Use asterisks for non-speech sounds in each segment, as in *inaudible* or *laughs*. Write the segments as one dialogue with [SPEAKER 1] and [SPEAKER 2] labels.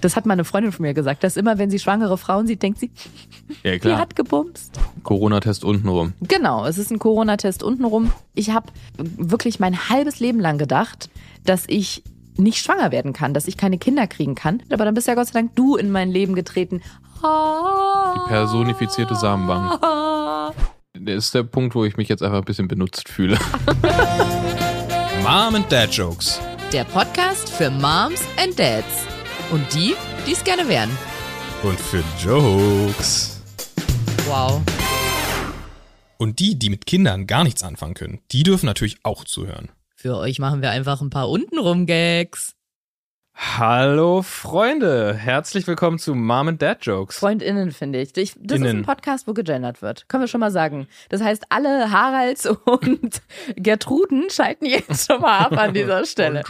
[SPEAKER 1] Das hat meine Freundin von mir gesagt, dass immer, wenn sie schwangere Frauen sieht, denkt sie,
[SPEAKER 2] Ja,
[SPEAKER 1] die
[SPEAKER 2] klar.
[SPEAKER 1] hat gebumst.
[SPEAKER 2] Corona-Test untenrum.
[SPEAKER 1] Genau, es ist ein Corona-Test untenrum. Ich habe wirklich mein halbes Leben lang gedacht, dass ich nicht schwanger werden kann, dass ich keine Kinder kriegen kann. Aber dann bist ja Gott sei Dank du in mein Leben getreten.
[SPEAKER 2] Die personifizierte Samenbank. Das ist der Punkt, wo ich mich jetzt einfach ein bisschen benutzt fühle. *laughs*
[SPEAKER 3] Mom and Dad Jokes.
[SPEAKER 1] Der Podcast für Moms and Dads. Und die, die es gerne wären.
[SPEAKER 3] Und für Jokes.
[SPEAKER 1] Wow.
[SPEAKER 3] Und die, die mit Kindern gar nichts anfangen können, die dürfen natürlich auch zuhören.
[SPEAKER 1] Für euch machen wir einfach ein paar untenrum Gags.
[SPEAKER 2] Hallo Freunde, herzlich willkommen zu Mom and Dad Jokes.
[SPEAKER 1] FreundInnen, finde ich. ich das ist
[SPEAKER 2] Innen.
[SPEAKER 1] ein Podcast, wo gegendert wird. Können wir schon mal sagen. Das heißt, alle Haralds *laughs* und Gertruden schalten jetzt schon mal ab an dieser *laughs* Stelle.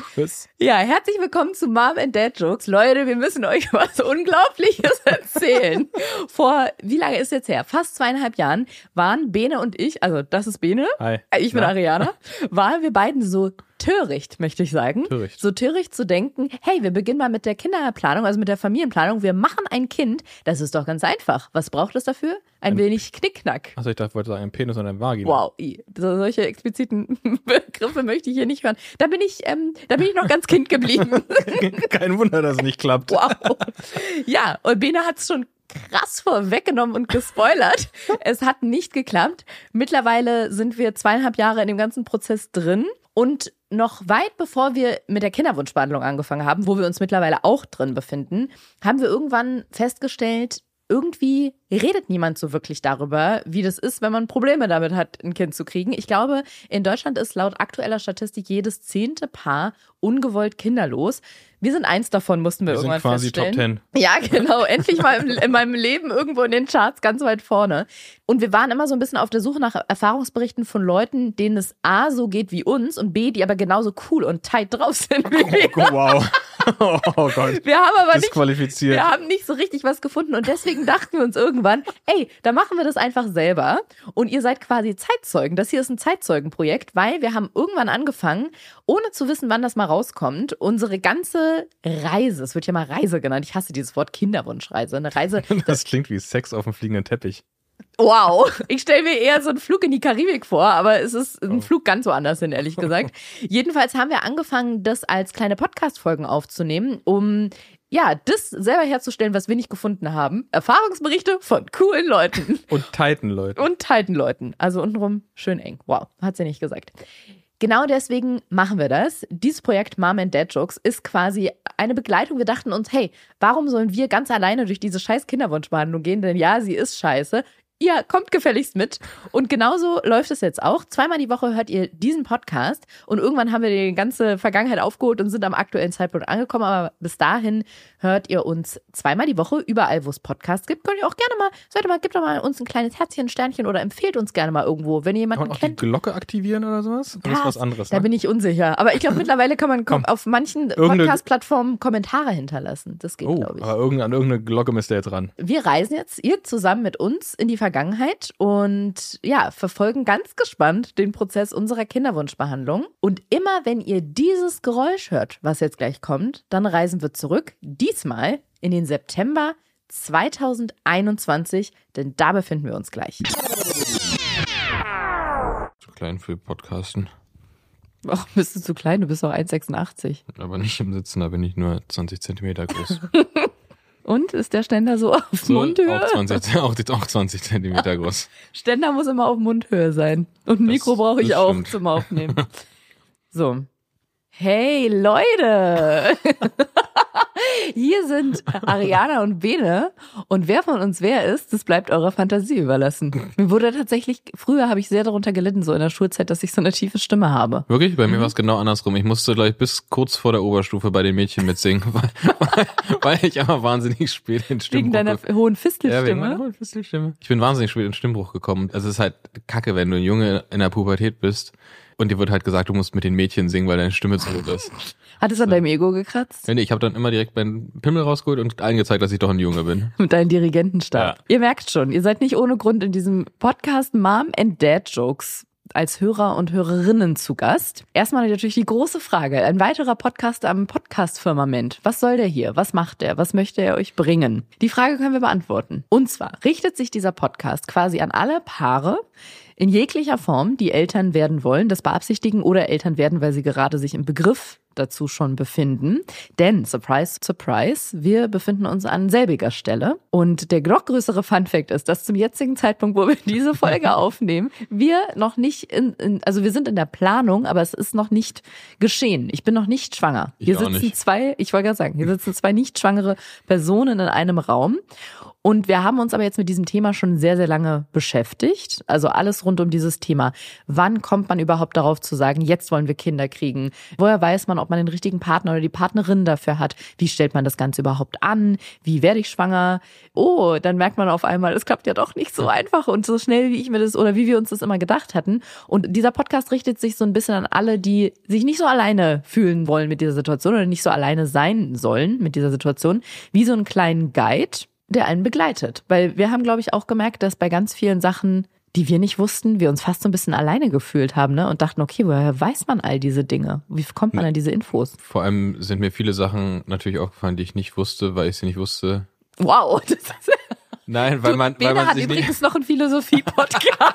[SPEAKER 1] Ja, herzlich willkommen zu Mom and Dad Jokes. Leute, wir müssen euch *laughs* was Unglaubliches erzählen. Vor, wie lange ist jetzt her? Fast zweieinhalb Jahren waren Bene und ich, also das ist Bene,
[SPEAKER 2] Hi.
[SPEAKER 1] ich bin
[SPEAKER 2] Na?
[SPEAKER 1] Ariana, waren wir beiden so töricht, möchte ich sagen.
[SPEAKER 2] Töricht.
[SPEAKER 1] So töricht zu denken, hey, wir beginnen mal mit der Kinderplanung, also mit der Familienplanung. Wir machen ein Kind. Das ist doch ganz einfach. Was braucht es dafür? Ein wenig Knickknack.
[SPEAKER 2] Achso, ich dachte, ich wollte sagen, ein Penis und ein Vagina.
[SPEAKER 1] Wow, solche expliziten *laughs* Begriffe möchte ich hier nicht hören. Da bin ich, ähm, da bin ich noch ganz Kind geblieben. *laughs*
[SPEAKER 2] Kein Wunder, dass es nicht klappt.
[SPEAKER 1] wow. Ja, und Bene hat es schon krass vorweggenommen und gespoilert. es hat nicht geklappt. Mittlerweile sind wir zweieinhalb Jahre in dem ganzen Prozess drin und noch weit bevor wir mit der Kinderwunschbehandlung angefangen haben, wo wir uns mittlerweile auch drin befinden, haben wir irgendwann festgestellt, irgendwie redet niemand so wirklich darüber, wie das ist, wenn man Probleme damit hat, ein Kind zu kriegen. Ich glaube, in Deutschland ist laut aktueller Statistik jedes zehnte Paar ungewollt kinderlos. Wir sind eins davon, mussten wir,
[SPEAKER 2] Wir sind
[SPEAKER 1] irgendwann
[SPEAKER 2] quasi Top
[SPEAKER 1] feststellen.
[SPEAKER 2] 10.
[SPEAKER 1] Ja, genau. Endlich mal im, in meinem Leben irgendwo in den Charts ganz weit vorne. Und wir waren immer so ein bisschen auf der Suche nach Erfahrungsberichten von Leuten, denen es A so geht wie uns und B, die aber genauso cool und tight drauf sind wie wir.
[SPEAKER 2] Oh, wow. *laughs* Oh Gott.
[SPEAKER 1] Wir haben aber nicht wir haben nicht so richtig was gefunden und deswegen dachten wir uns irgendwann, ey, da machen wir das einfach selber und ihr seid quasi Zeitzeugen. Das hier ist ein Zeitzeugenprojekt, weil wir haben irgendwann angefangen, ohne zu wissen, wann das mal rauskommt, unsere ganze Reise, es wird ja mal Reise genannt, ich hasse dieses Wort Kinderwunschreise, eine Reise, *laughs*
[SPEAKER 2] Das klingt wie Sex auf dem fliegenden Teppich.
[SPEAKER 1] Wow, *laughs* ich stelle mir eher so einen Flug in die Karibik vor, aber es ist ein Flug ganz woanders hin, ehrlich *laughs* gesagt. Jedenfalls haben wir angefangen, das als kleine Podcast-Folgen aufzunehmen, um ja, das selber herzustellen, was wir nicht gefunden haben. Erfahrungsberichte von coolen Leuten *laughs*
[SPEAKER 2] Und Titan, Leute.
[SPEAKER 1] und Titan-Leuten. Also untenrum schön eng. Wow, hat sie nicht gesagt. Genau deswegen machen wir das. Dieses Projekt Mom and Dad Jokes ist quasi eine Begleitung. Wir dachten uns, hey, warum sollen wir ganz alleine durch diese scheiß Kinderwunschbehandlung gehen? Denn ja, sie ist scheiße. Ihr kommt gefälligst mit. Und genauso läuft es jetzt auch. Zweimal die Woche hört ihr diesen Podcast und irgendwann haben wir die ganze Vergangenheit aufgeholt und sind am aktuellen Zeitpunkt angekommen. Aber bis dahin hört ihr uns zweimal die Woche überall, wo es Podcasts gibt. Könnt ihr auch gerne mal, ihr mal, gebt doch mal uns ein kleines Herzchen, Sternchen oder empfehlt uns gerne mal irgendwo, wenn ihr
[SPEAKER 2] Kann
[SPEAKER 1] jemanden
[SPEAKER 2] man auch die
[SPEAKER 1] kennt.
[SPEAKER 2] Glocke aktivieren oder sowas? Das ist was anderes.
[SPEAKER 1] Da
[SPEAKER 2] Ne?
[SPEAKER 1] bin ich unsicher. Aber ich glaube, *laughs* mittlerweile kann man kom-
[SPEAKER 2] Komm.
[SPEAKER 1] auf manchen Podcast-Plattformen Kommentare hinterlassen. Das geht,
[SPEAKER 2] Oh,
[SPEAKER 1] glaube ich.
[SPEAKER 2] aber irgendeine, an irgendeine Glocke müsst ihr jetzt ran.
[SPEAKER 1] Wir reisen jetzt, ihr zusammen mit uns, in die Vergangenheit und ja, verfolgen ganz gespannt den Prozess unserer Kinderwunschbehandlung. Und immer wenn ihr dieses Geräusch hört, was jetzt gleich kommt, dann reisen wir zurück. Diesmal in den September 2021, denn da befinden wir uns gleich.
[SPEAKER 2] Zu klein für Podcasten.
[SPEAKER 1] Ach, bist du zu klein? Du bist doch 1,86.
[SPEAKER 2] Aber nicht im Sitzen, da bin ich nur 20 Zentimeter groß. *laughs*
[SPEAKER 1] Und ist der Ständer so auf
[SPEAKER 2] So,
[SPEAKER 1] Mundhöhe?
[SPEAKER 2] auch 20, *laughs* auch, auch 20 Zentimeter *laughs* groß.
[SPEAKER 1] Ständer muss immer auf Mundhöhe sein. Und ein Mikro brauche ich auch
[SPEAKER 2] stimmt.
[SPEAKER 1] zum Aufnehmen. So. Hey Leute! Hier sind *laughs* Ariana und Bene. Und wer von uns wer ist, das bleibt eurer Fantasie überlassen. Mir wurde tatsächlich, früher habe ich sehr darunter gelitten, so in der Schulzeit, dass ich so eine tiefe Stimme habe.
[SPEAKER 2] Wirklich? Bei mir
[SPEAKER 1] Mhm.
[SPEAKER 2] war es genau andersrum. Ich musste gleich bis kurz vor der Oberstufe bei den Mädchen mitsingen, weil, *laughs* weil, weil ich aber wahnsinnig spät in
[SPEAKER 1] Wegen
[SPEAKER 2] Stimmbruch
[SPEAKER 1] deiner
[SPEAKER 2] ge-
[SPEAKER 1] hohen
[SPEAKER 2] ja, wegen meiner
[SPEAKER 1] Fistelstimme.
[SPEAKER 2] hohen Fistelstimme. Ich bin wahnsinnig spät in Stimmbruch gekommen. Also es ist halt kacke, wenn du ein Junge in der Pubertät bist und dir wird halt gesagt, du musst mit den Mädchen singen, weil deine Stimme zu gut ist. *laughs*
[SPEAKER 1] Hat es an deinem Ego gekratzt?
[SPEAKER 2] Nee, nee, ich habe dann immer direkt meinen Pimmel rausgeholt und allen gezeigt, dass ich doch ein Junge bin. *laughs*
[SPEAKER 1] Mit deinem Dirigentenstab.
[SPEAKER 2] Ja.
[SPEAKER 1] Ihr merkt schon, ihr seid nicht ohne Grund in diesem Podcast Mom and Dad Jokes als Hörer und Hörerinnen zu Gast. Erstmal natürlich die große Frage. Ein weiterer Podcast am Podcast-Firmament. Was soll der hier? Was macht der? Was möchte er euch bringen? Die Frage können wir beantworten. Und zwar richtet sich dieser Podcast quasi an alle Paare, in jeglicher Form, die Eltern werden wollen, das beabsichtigen oder Eltern werden, weil sie gerade sich im Begriff dazu schon befinden. Denn, surprise, surprise, wir befinden uns an selbiger Stelle. Und der noch größere Funfact ist, dass zum jetzigen Zeitpunkt, wo wir *laughs* diese Folge aufnehmen, wir noch nicht in, in, also wir sind in der Planung, aber es ist noch nicht geschehen. Ich bin noch nicht schwanger.
[SPEAKER 2] Ich
[SPEAKER 1] hier sitzen
[SPEAKER 2] nicht.
[SPEAKER 1] zwei, ich wollte gerade sagen, hier sitzen zwei nicht schwangere Personen in einem Raum. Und wir haben uns aber jetzt mit diesem Thema schon sehr, sehr lange beschäftigt. Also alles rund um dieses Thema. Wann kommt man überhaupt darauf zu sagen, jetzt wollen wir Kinder kriegen? Woher weiß man, ob man den richtigen Partner oder die Partnerin dafür hat? Wie stellt man das Ganze überhaupt an? Wie werde ich schwanger? Oh, dann merkt man auf einmal, es klappt ja doch nicht so einfach und so schnell, wie ich mir das oder wie wir uns das immer gedacht hatten. Und dieser Podcast richtet sich so ein bisschen an alle, die sich nicht so alleine fühlen wollen mit dieser Situation oder nicht so alleine sein sollen mit dieser Situation, wie so einen kleinen Guide der einen begleitet. Weil wir haben, glaube ich, auch gemerkt, dass bei ganz vielen Sachen, die wir nicht wussten, wir uns fast so ein bisschen alleine gefühlt haben ne? und dachten, okay, woher weiß man all diese Dinge? Wie kommt man an diese Infos?
[SPEAKER 2] Vor allem sind mir viele Sachen natürlich aufgefallen, die ich nicht wusste, weil ich sie nicht wusste.
[SPEAKER 1] Wow, *laughs* das ist,
[SPEAKER 2] Nein, weil man, weil
[SPEAKER 1] Bene
[SPEAKER 2] man
[SPEAKER 1] hat
[SPEAKER 2] sich nicht.
[SPEAKER 1] übrigens noch einen Philosophie-Podcast.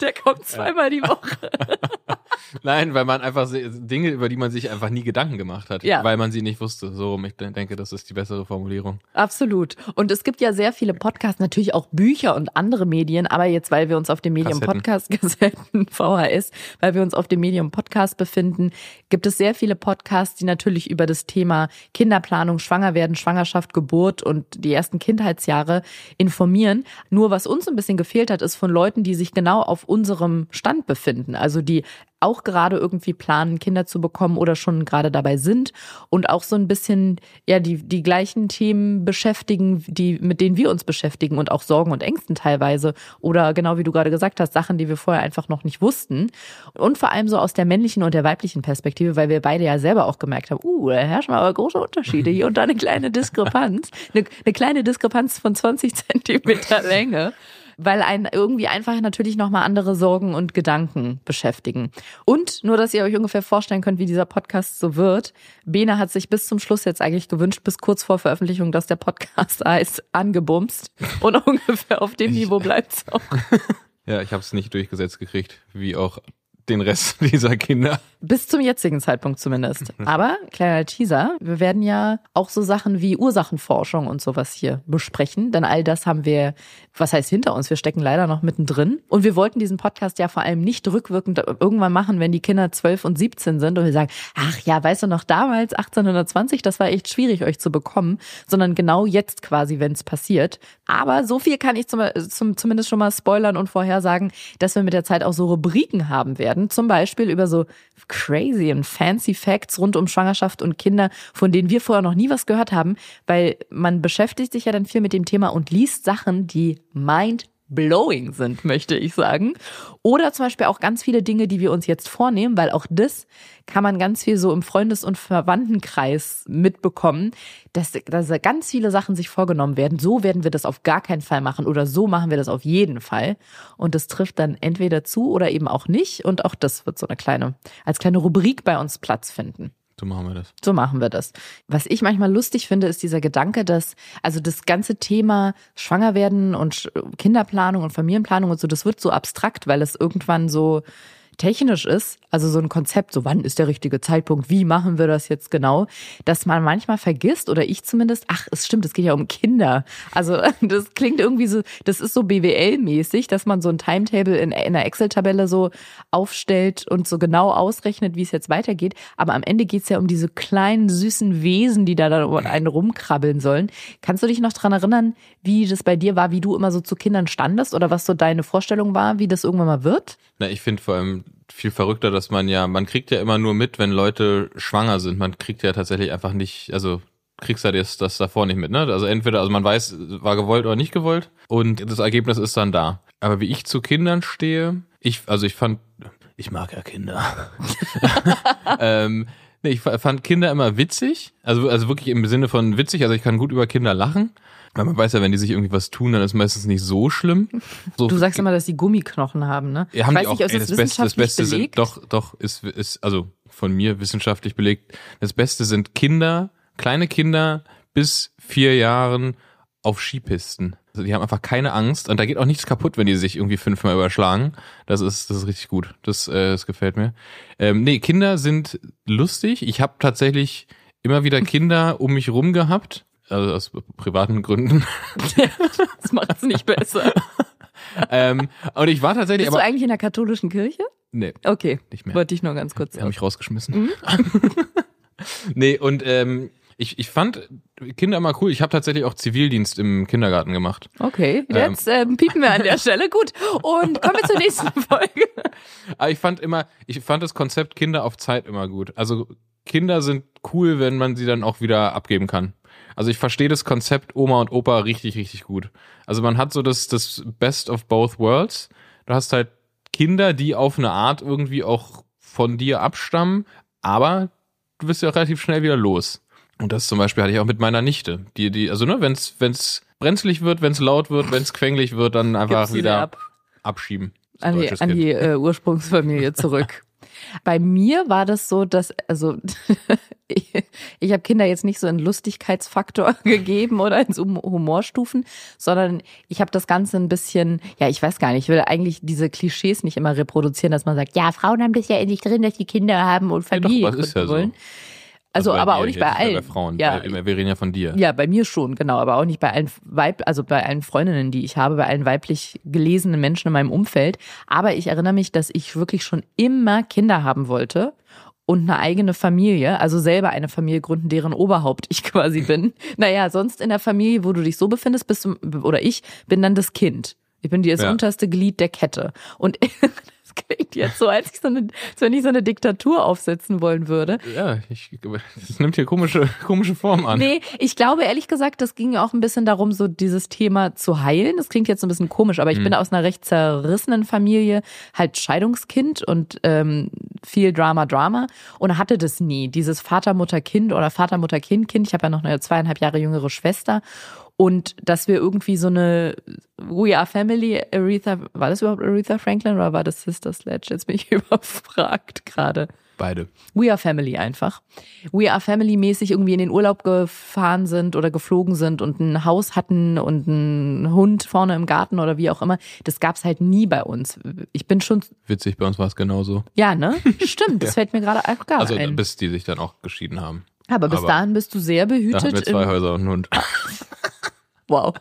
[SPEAKER 1] Der kommt zweimal die Woche. *laughs*
[SPEAKER 2] Nein, weil man einfach Dinge, über die man sich einfach nie Gedanken gemacht hat,
[SPEAKER 1] Ja.
[SPEAKER 2] weil man sie nicht wusste. So, rum. ich de- denke, das ist die bessere Formulierung.
[SPEAKER 1] Absolut. Und es gibt ja sehr viele Podcasts, natürlich auch Bücher und andere Medien, aber jetzt, weil wir uns auf dem Medium
[SPEAKER 2] Kassetten.
[SPEAKER 1] Podcast *laughs* Kassetten, VHS, weil wir uns auf dem Medium Podcast befinden, gibt es sehr viele Podcasts, die natürlich über das Thema Kinderplanung, Schwangerwerden, Schwangerschaft, Geburt und die ersten Kindheitsjahre informieren. Nur was uns ein bisschen gefehlt hat, ist von Leuten, die sich genau auf unserem Stand befinden, also die auch gerade irgendwie planen, Kinder zu bekommen oder schon gerade dabei sind und auch so ein bisschen ja die die gleichen Themen beschäftigen, die mit denen wir uns beschäftigen und auch Sorgen und Ängsten teilweise oder genau wie du gerade gesagt hast, Sachen, die wir vorher einfach noch nicht wussten. Und vor allem so aus der männlichen und der weiblichen Perspektive, weil wir beide ja selber auch gemerkt haben, uh, da herrschen aber große Unterschiede hier und da eine kleine Diskrepanz, eine, eine kleine Diskrepanz von 20 Zentimeter Länge weil einen irgendwie einfach natürlich nochmal andere Sorgen und Gedanken beschäftigen. Und nur, dass ihr euch ungefähr vorstellen könnt, wie dieser Podcast so wird. Bene hat sich bis zum Schluss jetzt eigentlich gewünscht, bis kurz vor Veröffentlichung, dass der Podcast *laughs* heißt, angebumst. Und *laughs* ungefähr auf dem Niveau bleibt's auch. *laughs*
[SPEAKER 2] Ja, ich habe es nicht durchgesetzt gekriegt, wie auch den Rest dieser Kinder.
[SPEAKER 1] Bis zum jetzigen Zeitpunkt zumindest. *laughs* Aber, kleiner Teaser, wir werden ja auch so Sachen wie Ursachenforschung und sowas hier besprechen, denn all das haben wir, was heißt hinter uns, wir stecken leider noch mittendrin. Und wir wollten diesen Podcast ja vor allem nicht rückwirkend irgendwann machen, wenn die Kinder 12 und 17 sind und wir sagen, ach ja, weißt du noch, damals 1820, das war echt schwierig, euch zu bekommen, sondern genau jetzt quasi, wenn es passiert. Aber so viel kann ich zum, zum, zumindest schon mal spoilern und vorhersagen, dass wir mit der Zeit auch so Rubriken haben werden, zum Beispiel über so crazy und fancy Facts rund um Schwangerschaft und Kinder, von denen wir vorher noch nie was gehört haben, weil man beschäftigt sich ja dann viel mit dem Thema und liest Sachen, die mind blowing sind, möchte ich sagen. Oder zum Beispiel auch ganz viele Dinge, die wir uns jetzt vornehmen, weil auch das kann man ganz viel so im Freundes- und Verwandtenkreis mitbekommen, dass, dass ganz viele Sachen sich vorgenommen werden. So werden wir das auf gar keinen Fall machen oder so machen wir das auf jeden Fall. Und das trifft dann entweder zu oder eben auch nicht. Und auch das wird so eine kleine, als kleine Rubrik bei uns Platz finden.
[SPEAKER 2] So machen wir das.
[SPEAKER 1] So machen wir das. Was ich manchmal lustig finde, ist dieser Gedanke, dass also das ganze Thema Schwangerwerden und Kinderplanung und Familienplanung und so, das wird so abstrakt, weil es irgendwann so technisch ist, also so ein Konzept, so wann ist der richtige Zeitpunkt, wie machen wir das jetzt genau, dass man manchmal vergisst oder ich zumindest, ach, es stimmt, es geht ja um Kinder. Also *laughs* das klingt irgendwie so, das ist so BWL-mäßig, dass man so ein Timetable in, in einer Excel-Tabelle so aufstellt und so genau ausrechnet, wie es jetzt weitergeht. Aber am Ende geht's ja um diese kleinen, süßen Wesen, die da dann um einen rumkrabbeln sollen. Kannst du dich noch dran erinnern, wie das bei dir war, wie du immer so zu Kindern standest oder was so deine Vorstellung war, wie das irgendwann mal wird?
[SPEAKER 2] Na, ich finde vor allem viel verrückter, dass man ja, man kriegt ja immer nur mit, wenn Leute schwanger sind. Man kriegt ja tatsächlich einfach nicht, also kriegst ja das, das davor nicht mit, ne? Also entweder, also man weiß, war gewollt oder nicht gewollt und das Ergebnis ist dann da. Aber wie ich zu Kindern stehe, ich, also ich fand, ich mag ja Kinder. *laughs* ähm, ich fa- fand Kinder immer witzig, also, also wirklich im Sinne von witzig, also ich kann gut über Kinder lachen. Weil man weiß ja, wenn die sich irgendwie was tun, dann ist meistens nicht so schlimm. So,
[SPEAKER 1] Du sagst immer, dass die Gummiknochen haben, ne?
[SPEAKER 2] ja, haben
[SPEAKER 1] ich
[SPEAKER 2] die
[SPEAKER 1] weiß
[SPEAKER 2] auch,
[SPEAKER 1] nicht,
[SPEAKER 2] ey,
[SPEAKER 1] das,
[SPEAKER 2] das, Beste, das Beste
[SPEAKER 1] belegt?
[SPEAKER 2] sind, doch, doch, ist, ist, also von mir wissenschaftlich belegt. Das Beste sind Kinder, kleine Kinder bis vier Jahren auf Skipisten. Also die haben einfach keine Angst und da geht auch nichts kaputt, wenn die sich irgendwie fünfmal überschlagen. Das ist, das ist richtig gut. Das, äh, das gefällt mir. Ähm, nee, Kinder sind lustig. Ich habe tatsächlich immer wieder Kinder um mich rum gehabt. Also aus privaten Gründen. *laughs*
[SPEAKER 1] Das macht es nicht besser.
[SPEAKER 2] ähm, und ich war tatsächlich,
[SPEAKER 1] Bist du
[SPEAKER 2] aber
[SPEAKER 1] eigentlich in der katholischen Kirche?
[SPEAKER 2] nee,
[SPEAKER 1] Okay.
[SPEAKER 2] nicht mehr.
[SPEAKER 1] Wollte ich nur ganz kurz
[SPEAKER 2] Die haben
[SPEAKER 1] sagen.
[SPEAKER 2] mich rausgeschmissen. *laughs* nee, und ähm, ich, ich fand Kinder immer cool. Ich habe tatsächlich auch Zivildienst im Kindergarten gemacht.
[SPEAKER 1] Okay, jetzt ähm, piepen wir an der Stelle. Gut. Und kommen wir zur nächsten *laughs* Folge.
[SPEAKER 2] Aber ich fand immer, ich fand das Konzept Kinder auf Zeit immer gut. Also Kinder sind cool, wenn man sie dann auch wieder abgeben kann. Also ich verstehe das Konzept Oma und Opa richtig, richtig gut. Also man hat so das, das Best of both worlds. Du hast halt Kinder, die auf eine Art irgendwie auch von dir abstammen, aber du bist ja auch relativ schnell wieder los. Und das zum Beispiel hatte ich auch mit meiner Nichte. Die, die, also ne, wenn's, wenn's brenzlig wird, wenn's laut wird, wenn's quänglich wird, dann einfach wieder
[SPEAKER 1] ab.
[SPEAKER 2] abschieben.
[SPEAKER 1] an die, an die äh, Ursprungsfamilie zurück. *laughs* Bei mir war das so, dass, also *laughs* ich, ich habe Kinder jetzt nicht so einen Lustigkeitsfaktor *laughs* gegeben oder in so Humorstufen, sondern ich habe das Ganze ein bisschen, ja, ich weiß gar nicht, ich will eigentlich diese Klischees nicht immer reproduzieren, dass man sagt, ja, Frauen haben das ja in sich drin, dass die Kinder haben und
[SPEAKER 2] Ja, doch,
[SPEAKER 1] Familie
[SPEAKER 2] aber es ist ja
[SPEAKER 1] gründen
[SPEAKER 2] so.
[SPEAKER 1] wollen. Also,
[SPEAKER 2] bei
[SPEAKER 1] aber auch nicht bei
[SPEAKER 2] Bei
[SPEAKER 1] allen.
[SPEAKER 2] Frauen.
[SPEAKER 1] Ja,
[SPEAKER 2] Bei, wir reden ja von dir.
[SPEAKER 1] ja, bei mir schon, genau, aber auch nicht bei allen Weib, also bei allen Freundinnen, die ich habe, bei allen weiblich gelesenen Menschen in meinem Umfeld. Aber ich erinnere mich, dass ich wirklich schon immer Kinder haben wollte und eine eigene Familie, also selber eine Familie gründen, deren Oberhaupt ich *laughs* quasi bin. Naja, sonst in der Familie, wo du dich so befindest, bist du, oder ich bin dann das Kind. Ich bin das
[SPEAKER 2] Ja.
[SPEAKER 1] unterste Glied der Kette. Und *laughs* klingt jetzt so, als, ich so eine, als wenn ich so eine Diktatur aufsetzen wollen würde.
[SPEAKER 2] Ja, ich, das nimmt hier komische, komische Form an.
[SPEAKER 1] Nee, ich glaube ehrlich gesagt, das ging auch ein bisschen darum, so dieses Thema zu heilen. Das klingt jetzt ein bisschen komisch, aber ich bin aus einer recht zerrissenen Familie, halt Scheidungskind und ähm, viel Drama, Drama und hatte das nie. Dieses Vater, Mutter, Kind oder Vater, Mutter, Kind, Kind. Ich habe ja noch eine zweieinhalb Jahre jüngere Schwester. Und dass wir irgendwie so eine We Are Family, Aretha, war das überhaupt Aretha Franklin oder war das Sister Sledge? Jetzt bin ich *laughs* überfragt gerade.
[SPEAKER 2] Beide.
[SPEAKER 1] We Are Family einfach. We Are Family mäßig irgendwie in den Urlaub gefahren sind oder geflogen sind und ein Haus hatten und einen Hund vorne im Garten oder wie auch immer. Das gab's halt nie bei uns. Ich bin schon,
[SPEAKER 2] Witzig, bei uns war es genauso.
[SPEAKER 1] ja, ne? *laughs* Stimmt, das fällt mir gerade auch gar
[SPEAKER 2] Also
[SPEAKER 1] ein.
[SPEAKER 2] bis die sich dann auch geschieden haben.
[SPEAKER 1] Aber bis
[SPEAKER 2] aber-
[SPEAKER 1] dahin bist du sehr
[SPEAKER 2] Da hatten wir
[SPEAKER 1] behütet.
[SPEAKER 2] zwei Häuser und einen Hund. *laughs*
[SPEAKER 1] Wow.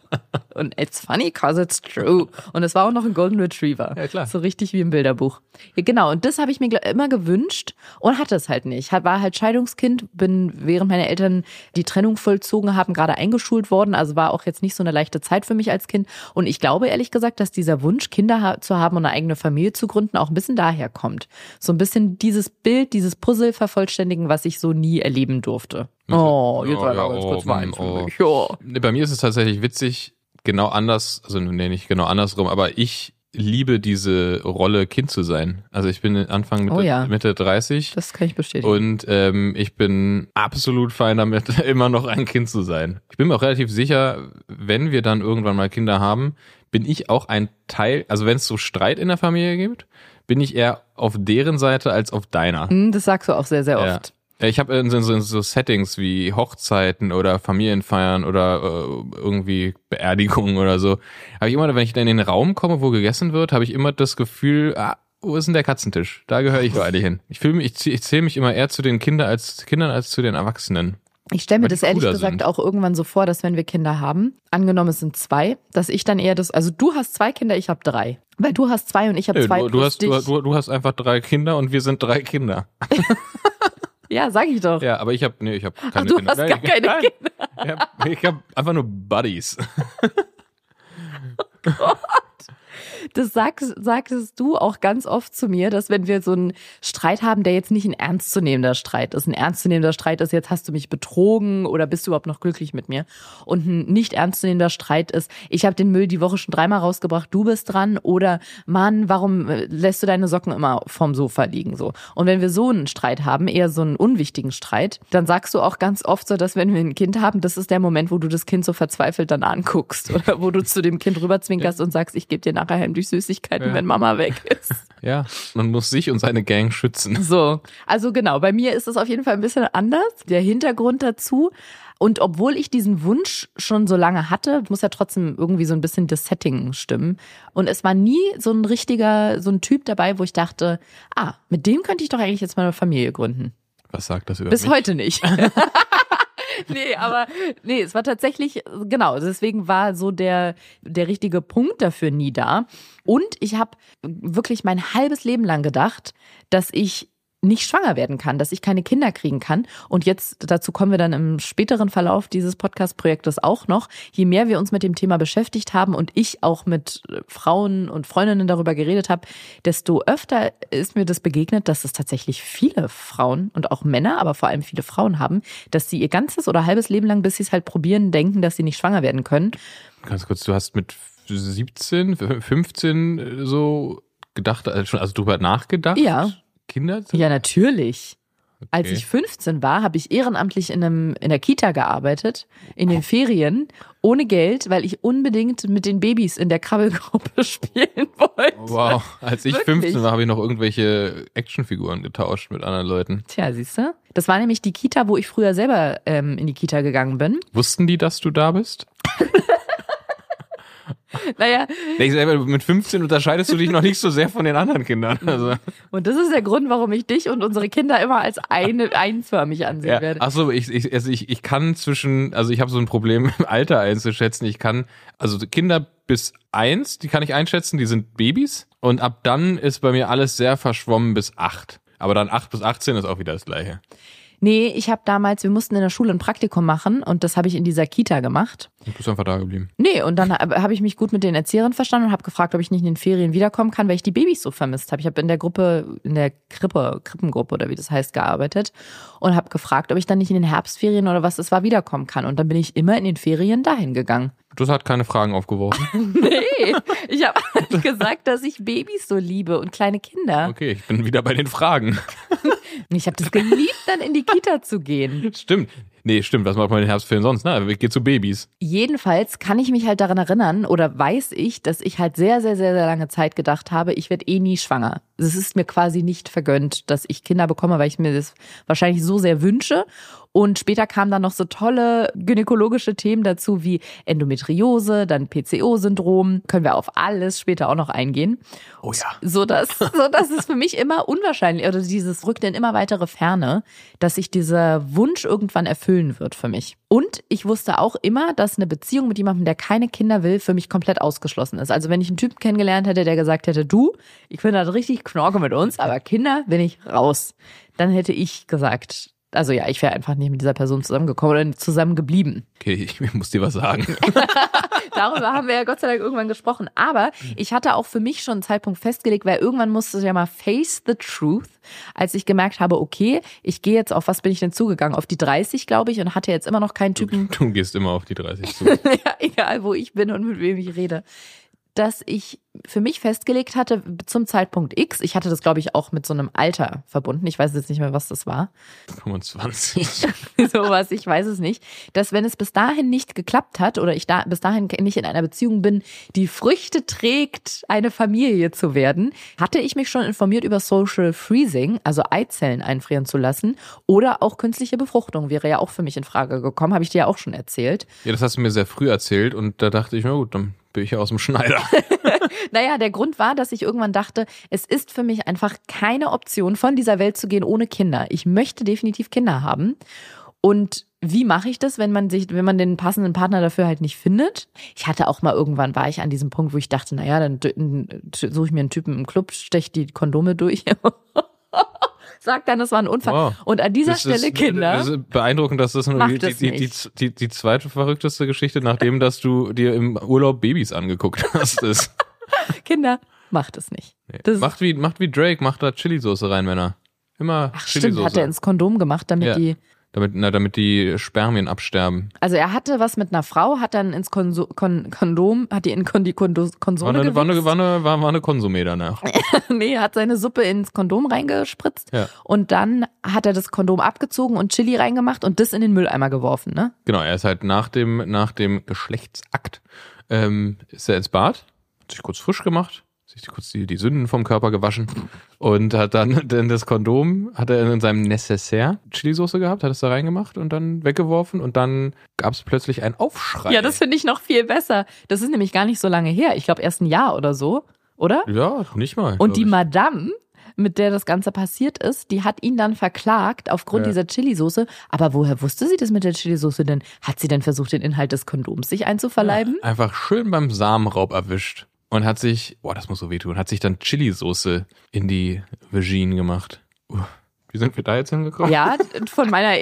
[SPEAKER 1] Und it's funny cause it's true. Und es war auch noch ein Golden Retriever.
[SPEAKER 2] Ja, klar.
[SPEAKER 1] So richtig wie im Bilderbuch. Ja, genau. Und das habe ich mir immer gewünscht und hatte es halt nicht. War halt Scheidungskind, bin während meine Eltern die Trennung vollzogen haben, gerade eingeschult worden. Also war auch jetzt nicht so eine leichte Zeit für mich als Kind. Und ich glaube ehrlich gesagt, dass dieser Wunsch, Kinder zu haben und eine eigene Familie zu gründen, auch ein bisschen daher kommt. So ein bisschen dieses Bild, dieses Puzzle vervollständigen, was ich so nie erleben durfte. Oh, jetzt war
[SPEAKER 2] ja,
[SPEAKER 1] ganz
[SPEAKER 2] oh,
[SPEAKER 1] kurz Wein
[SPEAKER 2] mm, oh.
[SPEAKER 1] Ja.
[SPEAKER 2] Nee, Bei mir ist es tatsächlich witzig, genau anders, also nee, nicht genau andersrum, aber ich liebe diese Rolle, Kind zu sein. Also ich bin Anfang Mitte,
[SPEAKER 1] Oh ja.
[SPEAKER 2] Mitte 30
[SPEAKER 1] Das kann ich bestätigen.
[SPEAKER 2] und ähm, ich bin absolut fein damit, *laughs* immer noch ein Kind zu sein. Ich bin mir auch relativ sicher, wenn wir dann irgendwann mal Kinder haben, bin ich auch ein Teil, also wenn es so Streit in der Familie gibt, bin ich eher auf deren Seite als auf deiner.
[SPEAKER 1] Hm, Das sagst du auch sehr, sehr oft.
[SPEAKER 2] Ja, Ich habe in so, so, so Settings wie Hochzeiten oder Familienfeiern oder äh, irgendwie Beerdigungen oder so, habe ich immer, wenn ich dann in den Raum komme, wo gegessen wird, habe ich immer das Gefühl, ah, wo ist denn der Katzentisch? Da gehöre ich doch eigentlich hin. Ich fühle mich, ich, ich zähle mich immer eher zu den Kinder als Kindern als zu den Erwachsenen.
[SPEAKER 1] Ich stelle mir das ehrlich gesagt
[SPEAKER 2] sind.
[SPEAKER 1] auch irgendwann so vor, dass wenn wir Kinder haben, angenommen es sind zwei, dass ich dann eher das, also du hast zwei Kinder, ich habe drei. Weil du hast zwei und ich habe zwei
[SPEAKER 2] du, du, hast, du, du hast einfach drei Kinder und wir sind drei Kinder. *laughs*
[SPEAKER 1] ja, sag ich doch.
[SPEAKER 2] Ja, aber ich habe, nee, ich habe keine
[SPEAKER 1] Ach, du
[SPEAKER 2] Kinder.
[SPEAKER 1] hast
[SPEAKER 2] Nein,
[SPEAKER 1] gar keine
[SPEAKER 2] nein,
[SPEAKER 1] Kinder.
[SPEAKER 2] Ich habe ich hab einfach nur Buddies. *laughs*
[SPEAKER 1] das sagst, sagtest du auch ganz oft zu mir, dass wenn wir so einen Streit haben, der jetzt nicht ein ernstzunehmender Streit ist. Ein ernstzunehmender Streit ist, jetzt hast du mich betrogen oder bist du überhaupt noch glücklich mit mir? Und ein nicht ernstzunehmender Streit ist, ich habe den Müll die Woche schon dreimal rausgebracht, du bist dran oder Mann, warum äh, lässt du deine Socken immer vom Sofa liegen so? Und wenn wir so einen Streit haben, eher so einen unwichtigen Streit, dann sagst du auch ganz oft so, dass wenn wir ein Kind haben, das ist der Moment, wo du das Kind so verzweifelt dann anguckst *laughs* oder wo du zu dem Kind rüberzwinkerst und sagst, ich gebe dir nachher heimlich Süßigkeiten,
[SPEAKER 2] Ja.
[SPEAKER 1] wenn Mama weg ist. *laughs*
[SPEAKER 2] Ja, man muss sich und seine Gang schützen.
[SPEAKER 1] So, also genau, bei mir ist es auf jeden Fall ein bisschen anders. Der Hintergrund dazu. Und obwohl ich diesen Wunsch schon so lange hatte, muss ja trotzdem irgendwie so ein bisschen das Setting stimmen. Und es war nie so ein richtiger, so ein Typ dabei, wo ich dachte, ah, mit dem könnte ich doch eigentlich jetzt mal eine Familie gründen.
[SPEAKER 2] Was sagt das über
[SPEAKER 1] Bis
[SPEAKER 2] mich?
[SPEAKER 1] heute nicht. *laughs* *laughs* nee, aber nee, es war tatsächlich, genau, deswegen war so der, der richtige Punkt dafür nie da. Und ich habe wirklich mein halbes Leben lang gedacht, dass ich nicht schwanger werden kann, dass ich keine Kinder kriegen kann. Und jetzt, dazu kommen wir dann im späteren Verlauf dieses Podcast-Projektes auch noch. Je mehr wir uns mit dem Thema beschäftigt haben und ich auch mit äh, Frauen und Freundinnen darüber geredet habe, desto öfter ist mir das begegnet, dass es tatsächlich viele Frauen und auch Männer, aber vor allem viele Frauen haben, dass sie ihr ganzes oder halbes Leben lang, bis sie es halt probieren, denken, dass sie nicht schwanger werden können.
[SPEAKER 2] Ganz kurz, du hast mit 17, 15 so gedacht, also schon also drüber nachgedacht?
[SPEAKER 1] Ja.
[SPEAKER 2] Kinder? zu-
[SPEAKER 1] Ja, natürlich. Als
[SPEAKER 2] Okay.
[SPEAKER 1] ich 15 war, habe ich ehrenamtlich in, einem, in der Kita gearbeitet, in den Ferien, ohne Geld, weil ich unbedingt mit den Babys in der Krabbelgruppe *laughs* spielen wollte.
[SPEAKER 2] Wow, als ich
[SPEAKER 1] Wirklich?
[SPEAKER 2] 15 war, habe ich noch irgendwelche Actionfiguren getauscht mit anderen Leuten.
[SPEAKER 1] Tja, siehst du? Das war nämlich die Kita, wo ich früher selber ähm, in die Kita gegangen bin.
[SPEAKER 2] Wussten die, dass du da bist? *laughs*
[SPEAKER 1] Naja,
[SPEAKER 2] Nee, ich selber, mit 15 unterscheidest du dich noch nicht so sehr von den anderen Kindern. Also,
[SPEAKER 1] und das ist der Grund, warum ich dich und unsere Kinder immer als eine, einförmig ansehen
[SPEAKER 2] ja.
[SPEAKER 1] werde.
[SPEAKER 2] Ach so, ich, ich, also ich, ich kann zwischen, also ich habe so ein Problem *laughs* im Alter einzuschätzen. Ich kann, also Kinder bis eins, die kann ich einschätzen, die sind Babys. Und ab dann ist bei mir alles sehr verschwommen bis acht. Aber dann acht bis 18 ist auch wieder das gleiche.
[SPEAKER 1] Nee, ich habe damals, wir mussten in der Schule ein Praktikum machen und das habe ich in dieser Kita gemacht.
[SPEAKER 2] Du bist einfach da geblieben.
[SPEAKER 1] Nee, und dann habe hab ich mich gut mit den Erzieherinnen verstanden und habe gefragt, ob ich nicht in den Ferien wiederkommen kann, weil ich die Babys so vermisst habe. Ich habe in der Gruppe, in der Krippe, Krippengruppe oder wie das heißt, gearbeitet und habe gefragt, ob ich dann nicht in den Herbstferien oder was es war wiederkommen kann. Und dann bin ich immer in den Ferien dahin gegangen.
[SPEAKER 2] Das hat keine Fragen aufgeworfen. *laughs*
[SPEAKER 1] Nee, ich habe *laughs* gesagt, dass ich Babys so liebe und kleine Kinder.
[SPEAKER 2] Okay, ich bin wieder bei den Fragen. *laughs*
[SPEAKER 1] Ich habe das geliebt, dann in die Kita zu gehen.
[SPEAKER 2] Stimmt. Nee, stimmt. Was macht man in den Herbstferien sonst? Na, ich gehe zu Babys.
[SPEAKER 1] Jedenfalls kann ich mich halt daran erinnern oder weiß ich, dass ich halt sehr, sehr, sehr, sehr lange Zeit gedacht habe, ich werde eh nie schwanger. Es ist mir quasi nicht vergönnt, dass ich Kinder bekomme, weil ich mir das wahrscheinlich so sehr wünsche. Und später kamen dann noch so tolle gynäkologische Themen dazu wie Endometriose, dann PCO-Syndrom. Können wir auf alles später auch noch eingehen.
[SPEAKER 2] Oh ja.
[SPEAKER 1] So dass, *laughs* so dass es für mich immer unwahrscheinlich oder dieses rückt in immer weitere Ferne, dass sich dieser Wunsch irgendwann erfüllen wird für mich. Und ich wusste auch immer, dass eine Beziehung mit jemandem, der keine Kinder will, für mich komplett ausgeschlossen ist. Also wenn ich einen Typen kennengelernt hätte, der gesagt hätte, du, ich bin halt richtig knorke mit uns, aber Kinder bin ich raus, dann hätte ich gesagt, also ja, ich wäre einfach nicht mit dieser Person zusammengekommen oder zusammengeblieben.
[SPEAKER 2] Okay, ich muss dir was sagen. *laughs*
[SPEAKER 1] Darüber haben wir ja Gott sei Dank irgendwann gesprochen. Aber ich hatte auch für mich schon einen Zeitpunkt festgelegt, weil irgendwann musste ich ja mal face the truth, als ich gemerkt habe, okay, ich gehe jetzt auf was bin ich denn zugegangen? Auf die 30, glaube ich, und hatte jetzt immer noch keinen Typen,
[SPEAKER 2] Du gehst immer auf die 30 zu. *laughs*
[SPEAKER 1] ja, egal wo ich bin und mit wem ich rede, dass ich für mich festgelegt hatte zum Zeitpunkt X, ich hatte das, glaube ich, auch mit so einem Alter verbunden, ich weiß jetzt nicht mehr, was das war,
[SPEAKER 2] 25. *laughs*
[SPEAKER 1] sowas, ich weiß es nicht, dass wenn es bis dahin nicht geklappt hat oder ich da bis dahin nicht in einer Beziehung bin, die Früchte trägt, eine Familie zu werden, hatte ich mich schon informiert über Social Freezing, also Eizellen einfrieren zu lassen oder auch künstliche Befruchtung wäre ja auch für mich in Frage gekommen, habe ich dir ja auch schon erzählt.
[SPEAKER 2] Ja, das hast du mir sehr früh erzählt und da dachte ich, na gut, dann bin ich ja aus dem Schneider. *laughs* *laughs*
[SPEAKER 1] Naja, der Grund war, dass ich irgendwann dachte, es ist für mich einfach keine Option, von dieser Welt zu gehen ohne Kinder. Ich möchte definitiv Kinder haben. Und wie mache ich das, wenn man sich, wenn man den passenden Partner dafür halt nicht findet? Ich hatte auch mal irgendwann war ich an diesem Punkt, wo ich dachte, naja, dann suche ich mir einen Typen im Club, stech die Kondome durch. *laughs* Sag dann, das war ein Unfall.
[SPEAKER 2] Wow.
[SPEAKER 1] Und an dieser
[SPEAKER 2] Das
[SPEAKER 1] Stelle,
[SPEAKER 2] ist,
[SPEAKER 1] Kinder.
[SPEAKER 2] Das ist beeindruckend, dass das nur die,
[SPEAKER 1] es
[SPEAKER 2] die, die, die, die zweite verrückteste Geschichte, nachdem dass du dir im Urlaub Babys angeguckt hast, ist. *laughs*
[SPEAKER 1] Kinder, macht es nicht.
[SPEAKER 2] Nee.
[SPEAKER 1] Das-
[SPEAKER 2] Macht wie, macht wie Drake, macht da Chili-Soße rein, Männer. Immer
[SPEAKER 1] Ach stimmt,
[SPEAKER 2] Chili-Soße.
[SPEAKER 1] hat er ins Kondom gemacht, damit
[SPEAKER 2] Ja.
[SPEAKER 1] die.
[SPEAKER 2] Damit, na, damit die Spermien absterben.
[SPEAKER 1] Also er hatte was mit einer Frau, hat dann ins Konso Kon Kondom, hat die in Kon die Kondo
[SPEAKER 2] War
[SPEAKER 1] Konsole
[SPEAKER 2] eine, war eine, war eine, war, war eine Konsumé danach. *laughs*
[SPEAKER 1] nee, hat seine Suppe ins Kondom reingespritzt
[SPEAKER 2] Ja.
[SPEAKER 1] und dann hat er das Kondom abgezogen und Chili reingemacht und das in den Mülleimer geworfen, ne?
[SPEAKER 2] Genau, er ist halt nach dem, nach dem Geschlechtsakt, ähm, ist er ins Bad, hat sich kurz frisch gemacht, sich kurz die, die Sünden vom Körper gewaschen und hat dann *laughs* denn das Kondom, hat er in seinem Necessaire Chilisauce gehabt, hat es da reingemacht und dann weggeworfen und dann gab es plötzlich einen Aufschrei.
[SPEAKER 1] Ja, das finde ich noch viel besser. Das ist nämlich gar nicht so lange her. Ich glaube erst ein Jahr oder so, oder?
[SPEAKER 2] Ja, nicht mal.
[SPEAKER 1] Und die
[SPEAKER 2] ich.
[SPEAKER 1] Madame, mit der das Ganze passiert ist, die hat ihn dann verklagt aufgrund
[SPEAKER 2] Ja.
[SPEAKER 1] dieser Chilisauce. Aber woher wusste sie das mit der Chilisauce denn? Hat sie denn versucht, den Inhalt des Kondoms sich einzuverleiben?
[SPEAKER 2] Einfach schön beim Samenraub erwischt und hat sich, boah, das muss so wehtun, hat sich dann Chilisauce in die Vagine gemacht. Uh, wie sind wir da jetzt hingekommen?
[SPEAKER 1] Ja, von meiner,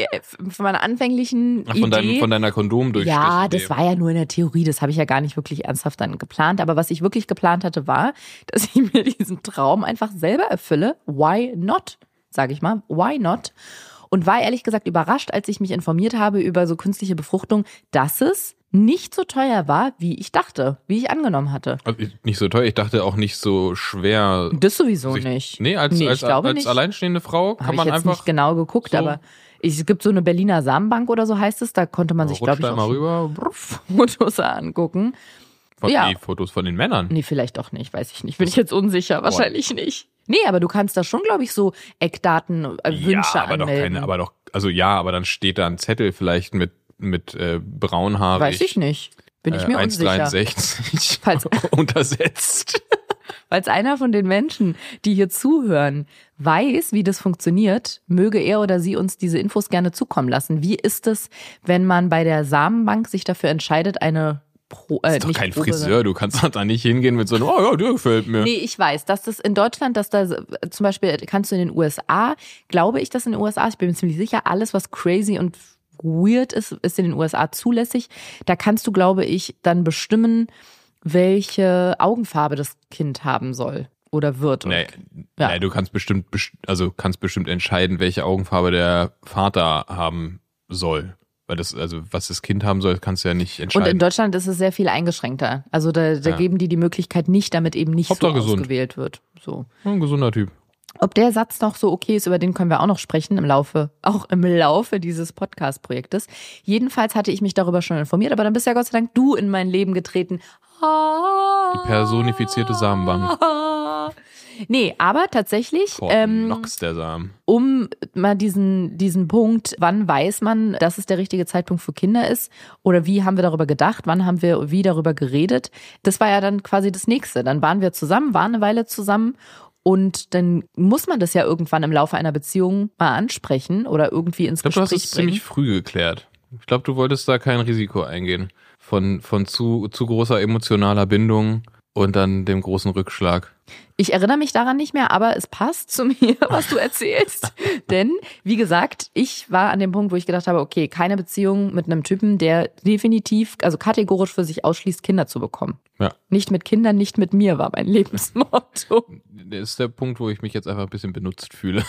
[SPEAKER 1] von meiner anfänglichen
[SPEAKER 2] Ach, von,
[SPEAKER 1] Idee.
[SPEAKER 2] deinem, von deiner Kondomdurchstich.
[SPEAKER 1] Ja, das war ja nur in der Theorie, das habe ich ja gar nicht wirklich ernsthaft dann geplant. Aber was ich wirklich geplant hatte, war, dass ich mir diesen Traum einfach selber erfülle. Why not? Sage ich mal. Why not? Und war ehrlich gesagt überrascht, als ich mich informiert habe über so künstliche Befruchtung, dass es nicht so teuer war, wie ich dachte, wie ich angenommen hatte.
[SPEAKER 2] Also ich- nicht so teuer, ich dachte auch nicht so schwer.
[SPEAKER 1] Das sowieso
[SPEAKER 2] sich-
[SPEAKER 1] nicht.
[SPEAKER 2] Nee, als,
[SPEAKER 1] Nee,
[SPEAKER 2] als,
[SPEAKER 1] ich glaube
[SPEAKER 2] als
[SPEAKER 1] nicht.
[SPEAKER 2] alleinstehende Frau kann
[SPEAKER 1] Habe ich
[SPEAKER 2] man
[SPEAKER 1] jetzt
[SPEAKER 2] einfach
[SPEAKER 1] nicht genau geguckt,
[SPEAKER 2] so-
[SPEAKER 1] aber ich, es gibt so eine Berliner Samenbank oder so heißt es, da konnte man sich, glaube ich, auch
[SPEAKER 2] rüber. *laughs*
[SPEAKER 1] Fotos angucken.
[SPEAKER 2] Von,
[SPEAKER 1] Ja.
[SPEAKER 2] nee, Fotos von den Männern.
[SPEAKER 1] Nee, vielleicht doch nicht, weiß ich nicht. Bin ich jetzt unsicher, wahrscheinlich nicht. Nee, aber du kannst da schon, glaube ich, so Eckdaten, äh, Wünsche
[SPEAKER 2] ja, aber doch
[SPEAKER 1] anmelden.
[SPEAKER 2] keine, aber doch, also ja, aber dann steht da ein Zettel vielleicht mit, mit äh, braunhaarig.
[SPEAKER 1] weiß ich nicht. Bin ich
[SPEAKER 2] äh,
[SPEAKER 1] mir unsicher.
[SPEAKER 2] 1,63 *laughs*
[SPEAKER 1] Falls- *laughs*
[SPEAKER 2] untersetzt. *laughs*
[SPEAKER 1] Falls einer von den Menschen, die hier zuhören, weiß, wie das funktioniert, möge er oder sie uns diese Infos gerne zukommen lassen. Wie ist es, wenn man bei der Samenbank sich dafür entscheidet, eine Pro, äh,
[SPEAKER 2] Das ist doch kein
[SPEAKER 1] Probe,
[SPEAKER 2] Friseur, du kannst da nicht hingehen mit so einem, oh ja, der gefällt mir.
[SPEAKER 1] Nee, ich weiß, dass das in Deutschland, dass da zum Beispiel kannst du in den USA, glaube ich, dass in den USA, ich bin mir ziemlich sicher, alles, was crazy und weird ist, ist in den USA zulässig. Da kannst du, glaube ich, dann bestimmen, welche Augenfarbe das Kind haben soll oder wird.
[SPEAKER 2] Nee,
[SPEAKER 1] Ja.
[SPEAKER 2] nee, du kannst bestimmt, best- also kannst bestimmt entscheiden, welche Augenfarbe der Vater haben soll. Weil das, also was das Kind haben soll, kannst du ja nicht
[SPEAKER 1] Und
[SPEAKER 2] entscheiden.
[SPEAKER 1] in Deutschland ist es sehr viel eingeschränkter. Also da, da
[SPEAKER 2] Ja.
[SPEAKER 1] geben die die Möglichkeit nicht, damit eben nicht
[SPEAKER 2] Hauptsache
[SPEAKER 1] so
[SPEAKER 2] gesund.
[SPEAKER 1] ausgewählt wird. So.
[SPEAKER 2] Ein gesunder Typ.
[SPEAKER 1] Ob der Satz noch so okay ist, über den können wir auch noch sprechen im Laufe, auch im Laufe dieses Podcast-Projektes. Jedenfalls hatte ich mich darüber schon informiert, aber dann bist ja Gott sei Dank du in mein Leben getreten.
[SPEAKER 2] Die personifizierte Samenbank. *laughs*
[SPEAKER 1] Nee, aber tatsächlich, ähm,
[SPEAKER 2] der Samen.
[SPEAKER 1] um mal diesen, diesen Punkt, wann weiß man, dass es der richtige Zeitpunkt für Kinder ist? Oder wie haben wir darüber gedacht? Wann haben wir wie darüber geredet? Das war ja dann quasi das nächste. Dann waren wir zusammen, waren eine Weile zusammen. Und dann muss man das ja irgendwann im Laufe einer Beziehung mal ansprechen oder irgendwie ins
[SPEAKER 2] Ich glaube, du hast
[SPEAKER 1] Gespräch
[SPEAKER 2] es
[SPEAKER 1] bringen.
[SPEAKER 2] ziemlich früh geklärt. Ich glaube, du wolltest da kein Risiko eingehen. Von, von zu, zu großer emotionaler Bindung und dann dem großen Rückschlag.
[SPEAKER 1] Ich erinnere mich daran nicht mehr, aber es passt zu *laughs* mir, was du erzählst. *laughs* Denn, wie gesagt, ich war an dem Punkt, wo ich gedacht habe, okay, keine Beziehung mit einem Typen, der definitiv, also kategorisch für sich ausschließt, Kinder zu bekommen.
[SPEAKER 2] Ja.
[SPEAKER 1] Nicht mit Kindern, nicht mit mir, war mein *laughs* Lebensmotto.
[SPEAKER 2] Das ist der Punkt, wo ich mich jetzt einfach ein bisschen benutzt fühle.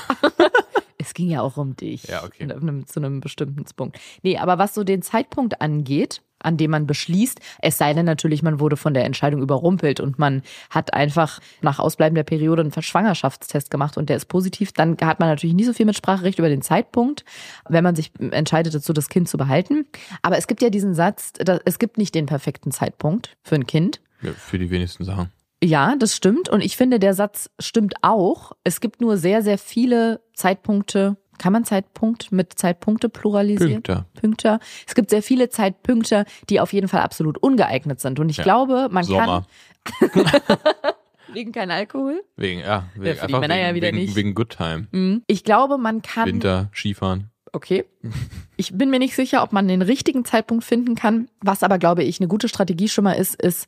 [SPEAKER 1] Es ging ja auch um dich.
[SPEAKER 2] Ja, okay.
[SPEAKER 1] In einem, zu einem bestimmten Punkt. Nee, aber was so den Zeitpunkt angeht, an dem man beschließt, es sei denn natürlich, man wurde von der Entscheidung überrumpelt und man hat einfach nach Ausbleiben der Periode einen Schwangerschaftstest gemacht und der ist positiv, dann hat man natürlich nie so viel Mitspracherecht über den Zeitpunkt, wenn man sich entscheidet dazu, das Kind zu behalten. Aber es gibt ja diesen Satz, es gibt nicht den perfekten Zeitpunkt für ein Kind.
[SPEAKER 2] Ja, für die wenigsten Sachen.
[SPEAKER 1] Ja, das stimmt. Und ich finde, der Satz stimmt auch. Es gibt nur sehr, sehr viele Zeitpunkte. Kann man Zeitpunkt mit Zeitpunkte pluralisieren?
[SPEAKER 2] Pünktler.
[SPEAKER 1] Pünkter. Es gibt sehr viele Zeitpunkte, die auf jeden Fall absolut ungeeignet sind. Und ich
[SPEAKER 2] Ja.
[SPEAKER 1] glaube, man
[SPEAKER 2] Sommer.
[SPEAKER 1] kann *laughs* wegen kein Alkohol.
[SPEAKER 2] Wegen, ja, wegen, einfach
[SPEAKER 1] Männer
[SPEAKER 2] wegen,
[SPEAKER 1] ja wieder
[SPEAKER 2] wegen,
[SPEAKER 1] nicht.
[SPEAKER 2] wegen Good Time.
[SPEAKER 1] Mhm. Ich glaube, man kann.
[SPEAKER 2] Winter, Skifahren.
[SPEAKER 1] Okay. *laughs* Ich bin mir nicht sicher, ob man den richtigen Zeitpunkt finden kann. Was aber, glaube ich, eine gute Strategie schon mal ist, ist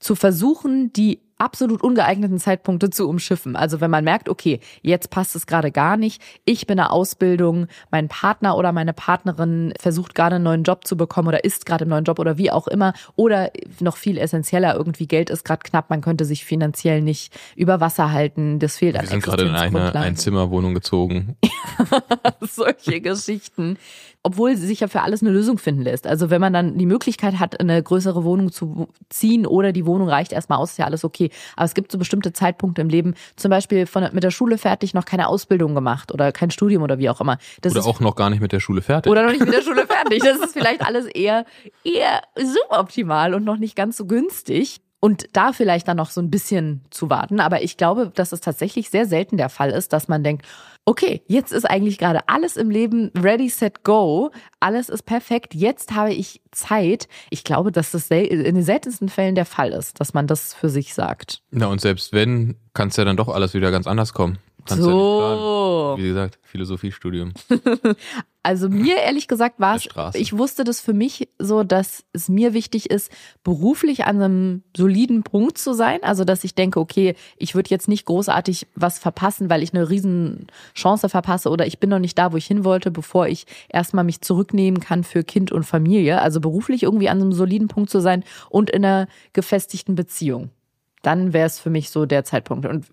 [SPEAKER 1] zu versuchen, die absolut ungeeigneten Zeitpunkte zu umschiffen. Also wenn man merkt, okay, jetzt passt es gerade gar nicht, ich bin in der Ausbildung, mein Partner oder meine Partnerin versucht gerade einen neuen Job zu bekommen oder ist gerade im neuen Job oder wie auch immer oder noch viel essentieller, irgendwie Geld ist gerade knapp, man könnte sich finanziell nicht über Wasser halten, das fehlt
[SPEAKER 2] Wir
[SPEAKER 1] an
[SPEAKER 2] sind gerade in eine. Einzimmerwohnung gezogen. *laughs*
[SPEAKER 1] solche Geschichten. Obwohl sich ja für alles eine Lösung finden lässt. Also wenn man dann die Möglichkeit hat, eine größere Wohnung zu ziehen oder die Wohnung reicht erstmal aus, ist ja alles okay. Aber es gibt so bestimmte Zeitpunkte im Leben, zum Beispiel von, mit der Schule fertig, noch keine Ausbildung gemacht oder kein Studium oder wie auch immer. Das
[SPEAKER 2] Oder
[SPEAKER 1] ist,
[SPEAKER 2] auch noch gar nicht mit der Schule fertig.
[SPEAKER 1] oder noch nicht mit der Schule fertig. Das ist vielleicht alles eher, eher suboptimal und noch nicht ganz so günstig. Und da vielleicht dann noch so ein bisschen zu warten. Aber ich glaube, dass es tatsächlich sehr selten der Fall ist, dass man denkt, okay, jetzt ist eigentlich gerade alles im Leben ready, set, go. Alles ist perfekt. Jetzt habe ich Zeit. Ich glaube, dass das in den seltensten Fällen der Fall ist, dass man das für sich sagt.
[SPEAKER 2] Na, und selbst wenn, kann es ja dann doch alles wieder ganz anders kommen. Kannst ja.
[SPEAKER 1] So.
[SPEAKER 2] Wie gesagt, Philosophiestudium. *laughs*
[SPEAKER 1] Also mir ehrlich gesagt war es, ich wusste das für mich so, dass es mir wichtig ist, beruflich an einem soliden Punkt zu sein. Also dass ich denke, okay, ich würde jetzt nicht großartig was verpassen, weil ich eine riesen Chance verpasse oder ich bin noch nicht da, wo ich hin wollte, bevor ich erstmal mich zurücknehmen kann für Kind und Familie. Also beruflich irgendwie an einem soliden Punkt zu sein und in einer gefestigten Beziehung. Dann wäre es für mich so der Zeitpunkt. Und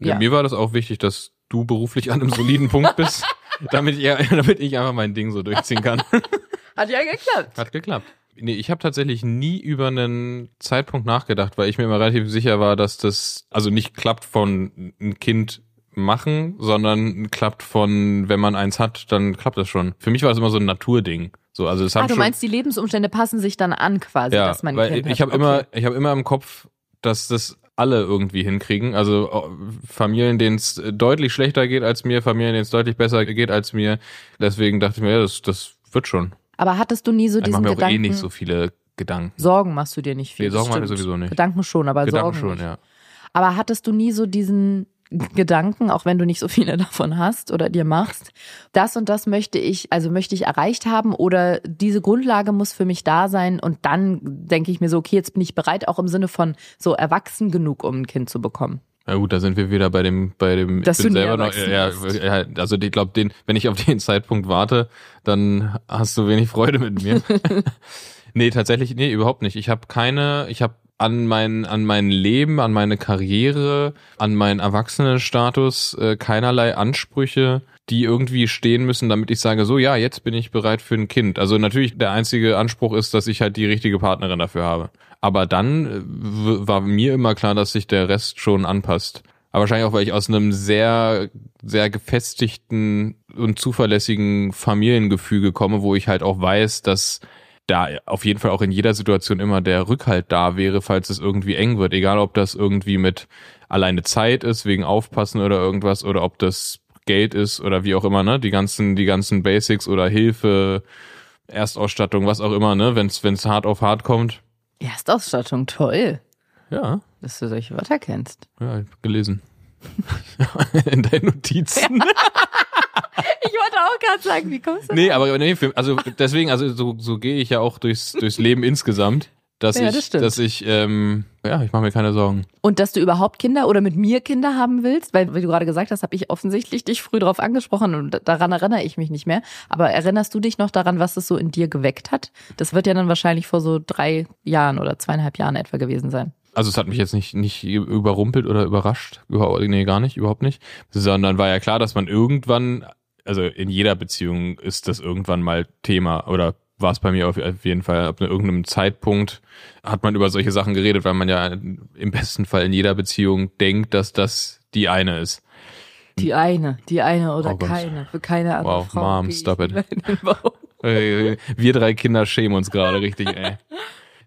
[SPEAKER 2] Ja.
[SPEAKER 1] ja.
[SPEAKER 2] Mir war das auch wichtig, dass du beruflich an einem soliden Punkt bist, *laughs* damit ich, damit ich einfach mein Ding so durchziehen kann. *laughs*
[SPEAKER 1] hat ja geklappt.
[SPEAKER 2] Hat geklappt. Nee, ich habe tatsächlich nie über einen Zeitpunkt nachgedacht, weil ich mir immer relativ sicher war, dass das also nicht klappt von ein Kind machen, sondern klappt von, wenn man eins hat, dann klappt das schon. Für mich war es immer so ein Naturding. So, also es
[SPEAKER 1] Ah, du meinst, die Lebensumstände passen sich dann an quasi,
[SPEAKER 2] ja,
[SPEAKER 1] dass man
[SPEAKER 2] weil
[SPEAKER 1] Kind
[SPEAKER 2] ich habe
[SPEAKER 1] Okay.
[SPEAKER 2] immer, ich habe immer im Kopf, dass das alle irgendwie hinkriegen. Also äh, Familien, denen es deutlich schlechter geht als mir, Familien, denen es deutlich besser geht als mir. Deswegen dachte ich mir, ja, das, das wird schon.
[SPEAKER 1] Aber hattest du nie so
[SPEAKER 2] Ich mache
[SPEAKER 1] diesen
[SPEAKER 2] mir auch
[SPEAKER 1] Gedanken?
[SPEAKER 2] eh nicht so viele Gedanken.
[SPEAKER 1] Sorgen machst du dir nicht viel.
[SPEAKER 2] Nee, Sorgen mache ich sowieso nicht.
[SPEAKER 1] Gedanken schon, aber
[SPEAKER 2] Gedanken
[SPEAKER 1] Sorgen
[SPEAKER 2] schon,
[SPEAKER 1] nicht.
[SPEAKER 2] ja.
[SPEAKER 1] Aber hattest du nie so diesen Gedanken, auch wenn du nicht so viele *laughs* davon hast oder dir machst, das und das möchte ich, also möchte ich erreicht haben oder diese Grundlage muss für mich da sein und dann denke ich mir so, okay, jetzt bin ich bereit, auch im Sinne von so erwachsen genug, um ein Kind zu bekommen.
[SPEAKER 2] Ja gut, da sind wir wieder bei dem, bei dem,
[SPEAKER 1] Dass
[SPEAKER 2] ich bin selber noch, ja, ja, also ich glaube, den, wenn ich auf den *laughs* Zeitpunkt warte, dann hast du wenig Freude mit mir. *laughs* nee, tatsächlich, nee, überhaupt nicht. Ich habe keine, ich habe an mein, an mein Leben, an meine Karriere, an meinen Erwachsenenstatus äh, keinerlei Ansprüche, die irgendwie stehen müssen, damit ich sage, so ja, jetzt bin ich bereit für ein Kind. Also natürlich der einzige Anspruch ist, dass ich halt die richtige Partnerin dafür habe. Aber dann äh, war mir immer klar, dass sich der Rest schon anpasst. Aber wahrscheinlich auch, weil ich aus einem sehr, sehr gefestigten und zuverlässigen Familiengefüge komme, wo ich halt auch weiß, dass da auf jeden Fall auch in jeder Situation immer der Rückhalt da wäre, falls es irgendwie eng wird. Egal, ob das irgendwie mit alleine Zeit ist, wegen Aufpassen oder irgendwas, oder ob das Geld ist oder wie auch immer, ne? Die ganzen, die ganzen Basics oder Hilfe, Erstausstattung, was auch immer, ne? Wenn's, wenn's hart auf hart kommt.
[SPEAKER 1] Erstausstattung, toll,
[SPEAKER 2] Ja,
[SPEAKER 1] dass du solche Wörter kennst.
[SPEAKER 2] ja, gelesen. *laughs* in deinen Notizen. *laughs*
[SPEAKER 1] Ich wollte auch gerade sagen, wie kommst du
[SPEAKER 2] Nee, aber nee, also deswegen, also so, so gehe ich ja auch durchs, durchs Leben insgesamt, dass
[SPEAKER 1] Ja,
[SPEAKER 2] ich,
[SPEAKER 1] das
[SPEAKER 2] dass ich, ähm, ja, ich mache mir keine Sorgen.
[SPEAKER 1] Und dass du überhaupt Kinder oder mit mir Kinder haben willst, weil, wie du gerade gesagt hast, habe ich offensichtlich dich früh drauf angesprochen und daran erinnere ich mich nicht mehr. Aber erinnerst du dich noch daran, was es so in dir geweckt hat? Das wird ja dann wahrscheinlich vor so drei Jahren oder zweieinhalb Jahren etwa gewesen sein.
[SPEAKER 2] Also es hat mich jetzt nicht, nicht überrumpelt oder überrascht, Über- nee, gar nicht, überhaupt nicht, sondern war ja klar, dass man irgendwann, also in jeder Beziehung ist das irgendwann mal Thema oder war es bei mir auf jeden Fall, ab irgendeinem Zeitpunkt hat man über solche Sachen geredet, weil man ja im besten Fall in jeder Beziehung denkt, dass das die eine ist.
[SPEAKER 1] Die eine, die eine oder
[SPEAKER 2] Oh
[SPEAKER 1] keine, für keine andere
[SPEAKER 2] Wow,
[SPEAKER 1] Frau.
[SPEAKER 2] Mom, stop it. Wir drei Kinder schämen uns gerade richtig, ey. *laughs*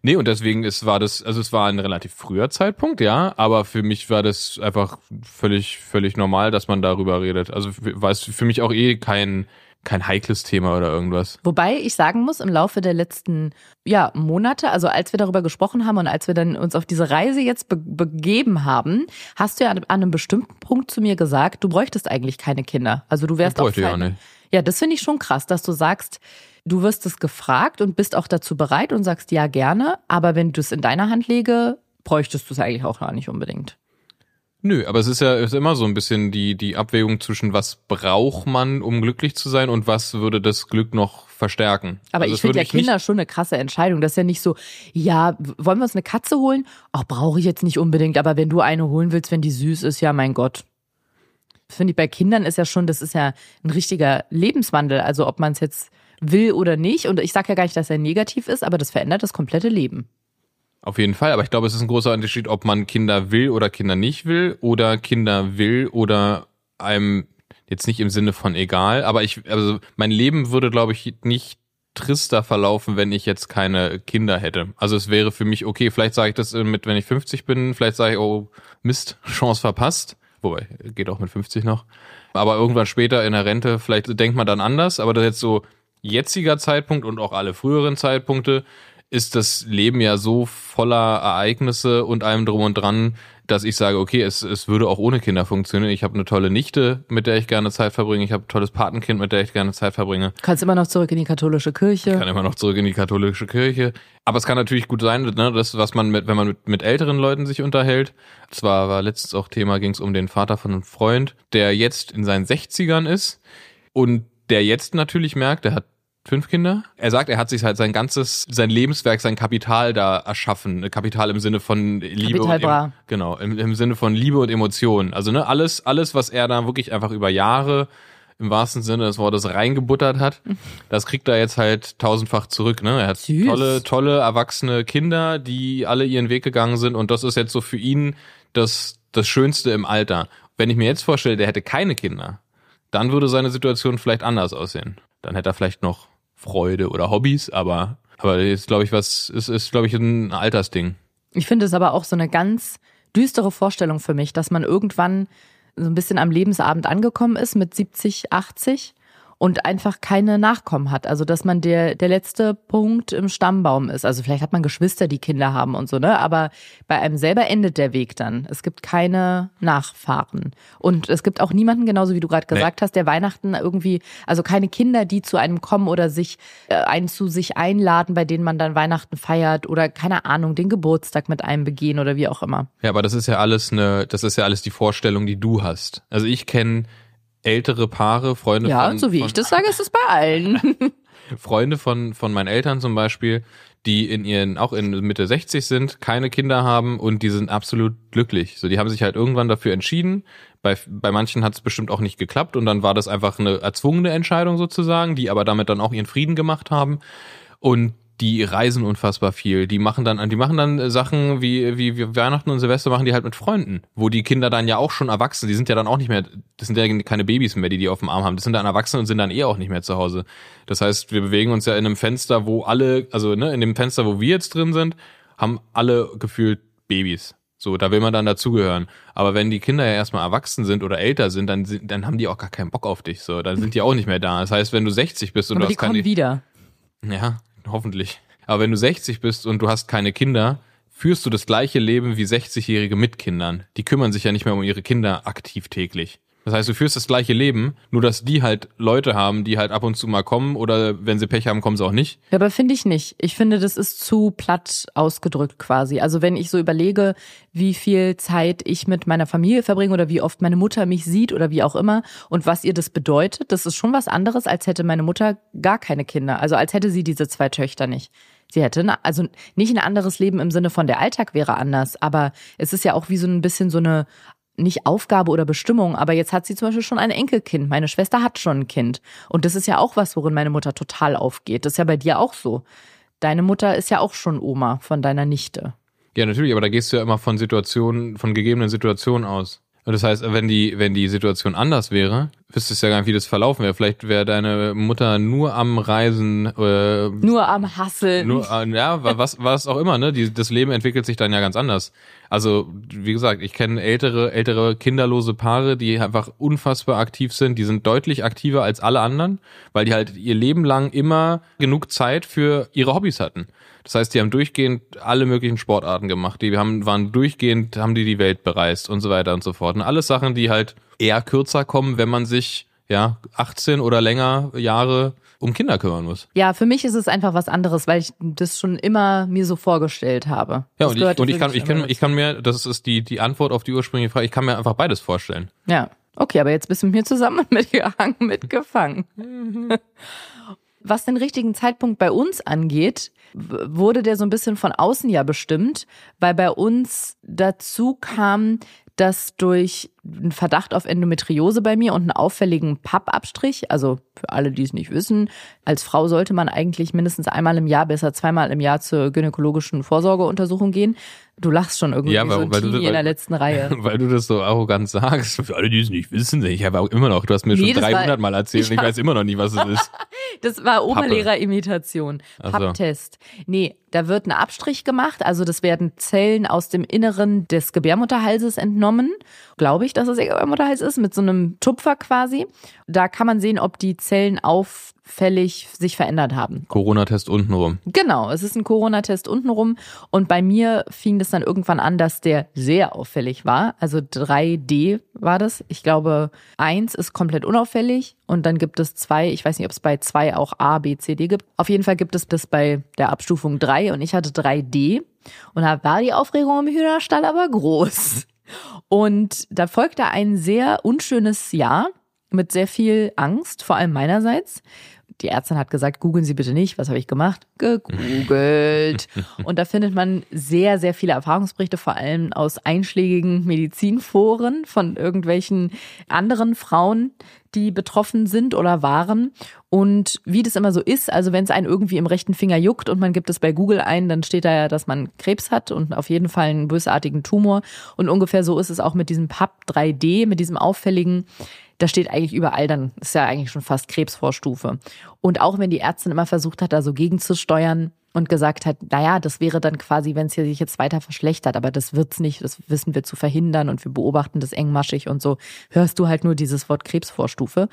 [SPEAKER 2] Nee, und deswegen ist, war das, also es war ein relativ früher Zeitpunkt, ja, aber für mich war das einfach völlig, völlig normal, dass man darüber redet. Also war es für mich auch eh kein, kein heikles Thema oder irgendwas.
[SPEAKER 1] Wobei ich sagen muss, im Laufe der letzten ja, Monate, also als wir darüber gesprochen haben und als wir dann uns auf diese Reise jetzt be begeben haben, hast du ja an, an einem bestimmten Punkt zu mir gesagt, du bräuchtest eigentlich keine Kinder. Also du wärst
[SPEAKER 2] Ich bräuchte
[SPEAKER 1] auch
[SPEAKER 2] ja
[SPEAKER 1] fein-
[SPEAKER 2] nicht.
[SPEAKER 1] Ja, das finde ich schon krass, dass du sagst, du wirst es gefragt und bist auch dazu bereit und sagst ja gerne, aber wenn du es in deiner Hand lege, bräuchtest du es eigentlich auch gar nicht unbedingt.
[SPEAKER 2] Nö, aber es ist ja ist immer so ein bisschen die, die Abwägung zwischen was braucht man, um glücklich zu sein und was würde das Glück noch verstärken.
[SPEAKER 1] Aber
[SPEAKER 2] Also
[SPEAKER 1] ich finde ja Kinder schon eine krasse Entscheidung. Das ist ja nicht so, ja, wollen wir uns eine Katze holen? Ach, brauche ich jetzt nicht unbedingt, aber wenn du eine holen willst, wenn die süß ist, ja, mein Gott. Finde ich bei Kindern ist ja schon, das ist ja ein richtiger Lebenswandel. Also ob man es jetzt will oder nicht. Und ich sage ja gar nicht, dass er negativ ist, aber das verändert das komplette Leben.
[SPEAKER 2] Auf jeden Fall, aber ich glaube, es ist ein großer Unterschied, ob man Kinder will oder Kinder nicht will oder Kinder will oder einem jetzt nicht im Sinne von egal, aber ich, also mein Leben würde, glaube ich, nicht trister verlaufen, wenn ich jetzt keine Kinder hätte. Also es wäre für mich okay, vielleicht sage ich das äh, mit, wenn ich 50 bin, vielleicht sage ich, oh Mist, *laughs* Chance verpasst. Wobei, geht auch mit 50 noch. Aber irgendwann später in der Rente, vielleicht denkt man dann anders, aber das jetzt so jetziger Zeitpunkt und auch alle früheren Zeitpunkte ist das Leben ja so voller Ereignisse und allem drum und dran, dass ich sage, okay, es, es würde auch ohne Kinder funktionieren. Ich habe eine tolle Nichte, mit der ich gerne Zeit verbringe. Ich habe ein tolles Patenkind, mit der ich gerne Zeit verbringe.
[SPEAKER 1] Du kannst immer noch zurück in die katholische Kirche.
[SPEAKER 2] Ich kann immer noch zurück in die katholische Kirche. Aber es kann natürlich gut sein, ne, das, was man mit, wenn man mit, mit älteren Leuten sich unterhält. Zwar war letztens auch Thema, ging es um den Vater von einem Freund, der jetzt in seinen 60ern ist und der jetzt natürlich merkt, er hat fünf Kinder. Er sagt, er hat sich halt sein ganzes, sein Lebenswerk, sein Kapital da erschaffen. Kapital im Sinne von Liebe
[SPEAKER 1] Kapital
[SPEAKER 2] und
[SPEAKER 1] bra.
[SPEAKER 2] Genau, im, im Sinne von Liebe und Emotionen. Also ne, alles, alles, was er da wirklich einfach über Jahre im wahrsten Sinne des Wortes reingebuttert hat, *laughs* das kriegt er jetzt halt tausendfach zurück. Ne? Er hat
[SPEAKER 1] Süß.
[SPEAKER 2] tolle, tolle erwachsene Kinder, die alle ihren Weg gegangen sind und das ist jetzt so für ihn das, das Schönste im Alter. Wenn ich mir jetzt vorstelle, der hätte keine Kinder, dann würde seine Situation vielleicht anders aussehen. Dann hätte er vielleicht noch Freude oder Hobbys, aber aber ist glaube ich was ist ist glaube ich ein Altersding.
[SPEAKER 1] Ich finde es aber auch so eine ganz düstere Vorstellung für mich, dass man irgendwann so ein bisschen am Lebensabend angekommen ist mit 70, 80 und einfach keine Nachkommen hat. Also dass man der, der letzte Punkt im Stammbaum ist. Also vielleicht hat man Geschwister, die Kinder haben und so, ne? Aber bei einem selber endet der Weg dann. Es gibt keine Nachfahren. Und es gibt auch niemanden, genauso wie du gerade gesagt hast, der Weihnachten irgendwie, also keine Kinder, die zu einem kommen oder sich äh, einen zu sich einladen, bei denen man dann Weihnachten feiert oder keine Ahnung, den Geburtstag mit einem begehen oder wie auch immer.
[SPEAKER 2] Ja, aber das ist ja alles eine das ist ja alles die Vorstellung, die du hast. Also ich kenne ältere Paare, Freunde
[SPEAKER 1] Ja,
[SPEAKER 2] von,
[SPEAKER 1] so wie
[SPEAKER 2] von,
[SPEAKER 1] ich das sage, ist es bei allen. *laughs*
[SPEAKER 2] Freunde von, von meinen Eltern zum Beispiel, die in ihren, auch in Mitte 60 sind, keine Kinder haben und die sind absolut glücklich. So, die haben sich halt irgendwann dafür entschieden. Bei, bei manchen hat es bestimmt auch nicht geklappt und dann war das einfach eine erzwungene Entscheidung sozusagen, die aber damit dann auch ihren Frieden gemacht haben. Und die reisen unfassbar viel. Die machen dann, die machen dann Sachen wie, wie, wie Weihnachten und Silvester machen die halt mit Freunden, wo die Kinder dann ja auch schon erwachsen, die sind ja dann auch nicht mehr, das sind ja keine Babys mehr, die die auf dem Arm haben, das sind dann Erwachsene und sind dann eh auch nicht mehr zu Hause. Das heißt, wir bewegen uns ja in einem Fenster, wo alle, also ne, in dem Fenster, wo wir jetzt drin sind, haben alle gefühlt Babys. So, da will man dann dazugehören. Aber wenn die Kinder ja erstmal erwachsen sind oder älter sind, dann, sind, dann haben die auch gar keinen Bock auf dich. So, dann sind die auch nicht mehr da. Das heißt, wenn du 60 bist und
[SPEAKER 1] Aber
[SPEAKER 2] du
[SPEAKER 1] die
[SPEAKER 2] hast keine
[SPEAKER 1] kommen wieder.
[SPEAKER 2] ja, hoffentlich. Aber wenn du 60 bist und du hast keine Kinder, führst du das gleiche Leben wie 60-Jährige mit Kindern. Die kümmern sich ja nicht mehr um ihre Kinder aktiv täglich. Das heißt, du führst das gleiche Leben, nur dass die halt Leute haben, die halt ab und zu mal kommen oder wenn sie Pech haben, kommen sie auch nicht.
[SPEAKER 1] Ja, aber finde ich nicht. Ich finde, das ist zu platt ausgedrückt quasi. Also wenn ich so überlege, wie viel Zeit ich mit meiner Familie verbringe oder wie oft meine Mutter mich sieht oder wie auch immer und was ihr das bedeutet, das ist schon was anderes, als hätte meine Mutter gar keine Kinder. Also als hätte sie diese zwei Töchter nicht. Sie hätte, eine- also nicht ein anderes Leben im Sinne von der Alltag wäre anders, aber es ist ja auch wie so ein bisschen so eine nicht Aufgabe oder Bestimmung, aber jetzt hat sie zum Beispiel schon ein Enkelkind. Meine Schwester hat schon ein Kind. Und das ist ja auch was, worin meine Mutter total aufgeht. Das ist ja bei dir auch so. Deine Mutter ist ja auch schon Oma von deiner Nichte.
[SPEAKER 2] Ja, natürlich, aber da gehst du ja immer von Situationen, von gegebenen Situationen aus. Das heißt, wenn die, wenn die Situation anders wäre, wüsstest du ja gar nicht, wie das verlaufen wäre. Vielleicht wäre deine Mutter nur am Reisen, äh,
[SPEAKER 1] Nur am Hasseln.
[SPEAKER 2] Nur, äh, ja, wa- was, was auch immer, ne? Die, das Leben entwickelt sich dann ja ganz anders. Also, wie gesagt, ich kenne ältere, ältere kinderlose Paare, die einfach unfassbar aktiv sind. Die sind deutlich aktiver als alle anderen, weil die halt ihr Leben lang immer genug Zeit für ihre Hobbys hatten. Das heißt, die haben durchgehend alle möglichen Sportarten gemacht. Die haben, waren durchgehend, haben die die Welt bereist und so weiter und so fort. Und alles Sachen, die halt eher kürzer kommen, wenn man sich, ja, 18 oder länger Jahre um Kinder kümmern muss.
[SPEAKER 1] Ja, für mich ist es einfach was anderes, weil ich das schon immer mir so vorgestellt habe.
[SPEAKER 2] Ja, und ich, und ich kann, ich kann, ich kann mir, das ist die, die Antwort auf die ursprüngliche Frage, ich kann mir einfach beides vorstellen.
[SPEAKER 1] Ja, okay, aber jetzt bist du mit mir zusammen *laughs* mitgehangen, mitgefangen. *laughs* Was den richtigen Zeitpunkt bei uns angeht, wurde der so ein bisschen von außen ja bestimmt, weil bei uns dazu kam, dass durch einen Verdacht auf Endometriose bei mir und einen auffälligen Pappabstrich, also für alle, die es nicht wissen, als Frau sollte man eigentlich mindestens einmal im Jahr, besser zweimal im Jahr zur gynäkologischen Vorsorgeuntersuchung gehen. Du lachst schon irgendwie
[SPEAKER 2] Ja,
[SPEAKER 1] so
[SPEAKER 2] weil-
[SPEAKER 1] ein
[SPEAKER 2] weil du-
[SPEAKER 1] Teenie in der
[SPEAKER 2] weil-
[SPEAKER 1] letzten Reihe. *laughs*
[SPEAKER 2] Weil du das so arrogant sagst. Für alle, die es nicht wissen, ich habe auch immer noch, du hast mir schon
[SPEAKER 1] Nee, das war-
[SPEAKER 2] 300 Mal erzählt und ich weiß immer noch nie, was es ist. *laughs*
[SPEAKER 1] Das war Oberlehrerimitation.
[SPEAKER 2] Ach so.
[SPEAKER 1] Papptest. Nee, da wird ein Abstrich gemacht. Also das werden Zellen aus dem Inneren des Gebärmutterhalses entnommen. Glaube ich, dass es der Gebärmutterhals ist, mit so einem Tupfer quasi. Da kann man sehen, ob die Zellen auffällig sich verändert haben.
[SPEAKER 2] Corona-Test untenrum.
[SPEAKER 1] Genau, es ist ein Corona-Test untenrum. Und bei mir fing das dann irgendwann an, dass der sehr auffällig war. Also 3D war das. Ich glaube, eins ist komplett unauffällig und dann gibt es zwei. Ich weiß nicht, ob es bei zwei auch A, B, C, D gibt. Auf jeden Fall gibt es das bei der Abstufung 3 und ich hatte 3D. Und da war die Aufregung im Hühnerstall aber groß. Und da folgte ein sehr unschönes Jahr mit sehr viel Angst, vor allem meinerseits. Die Ärztin hat gesagt, googeln Sie bitte nicht. Was habe ich gemacht? Gegoogelt. *laughs* Und da findet man sehr, sehr viele Erfahrungsberichte, vor allem aus einschlägigen Medizinforen von irgendwelchen anderen Frauen, die betroffen sind oder waren. Und wie das immer so ist, also wenn es einen irgendwie im rechten Finger juckt und man gibt es bei Google ein, dann steht da ja, dass man Krebs hat und auf jeden Fall einen bösartigen Tumor. Und ungefähr so ist es auch mit diesem PAP 3D, mit diesem auffälligen da steht eigentlich überall, dann ist ja eigentlich schon fast Krebsvorstufe. Und auch wenn die Ärztin immer versucht hat, da so gegenzusteuern und gesagt hat, naja, das wäre dann quasi, wenn es sich jetzt weiter verschlechtert, aber das wird's nicht, das wissen wir zu verhindern und wir beobachten das engmaschig und so, hörst du halt nur dieses Wort Krebsvorstufe.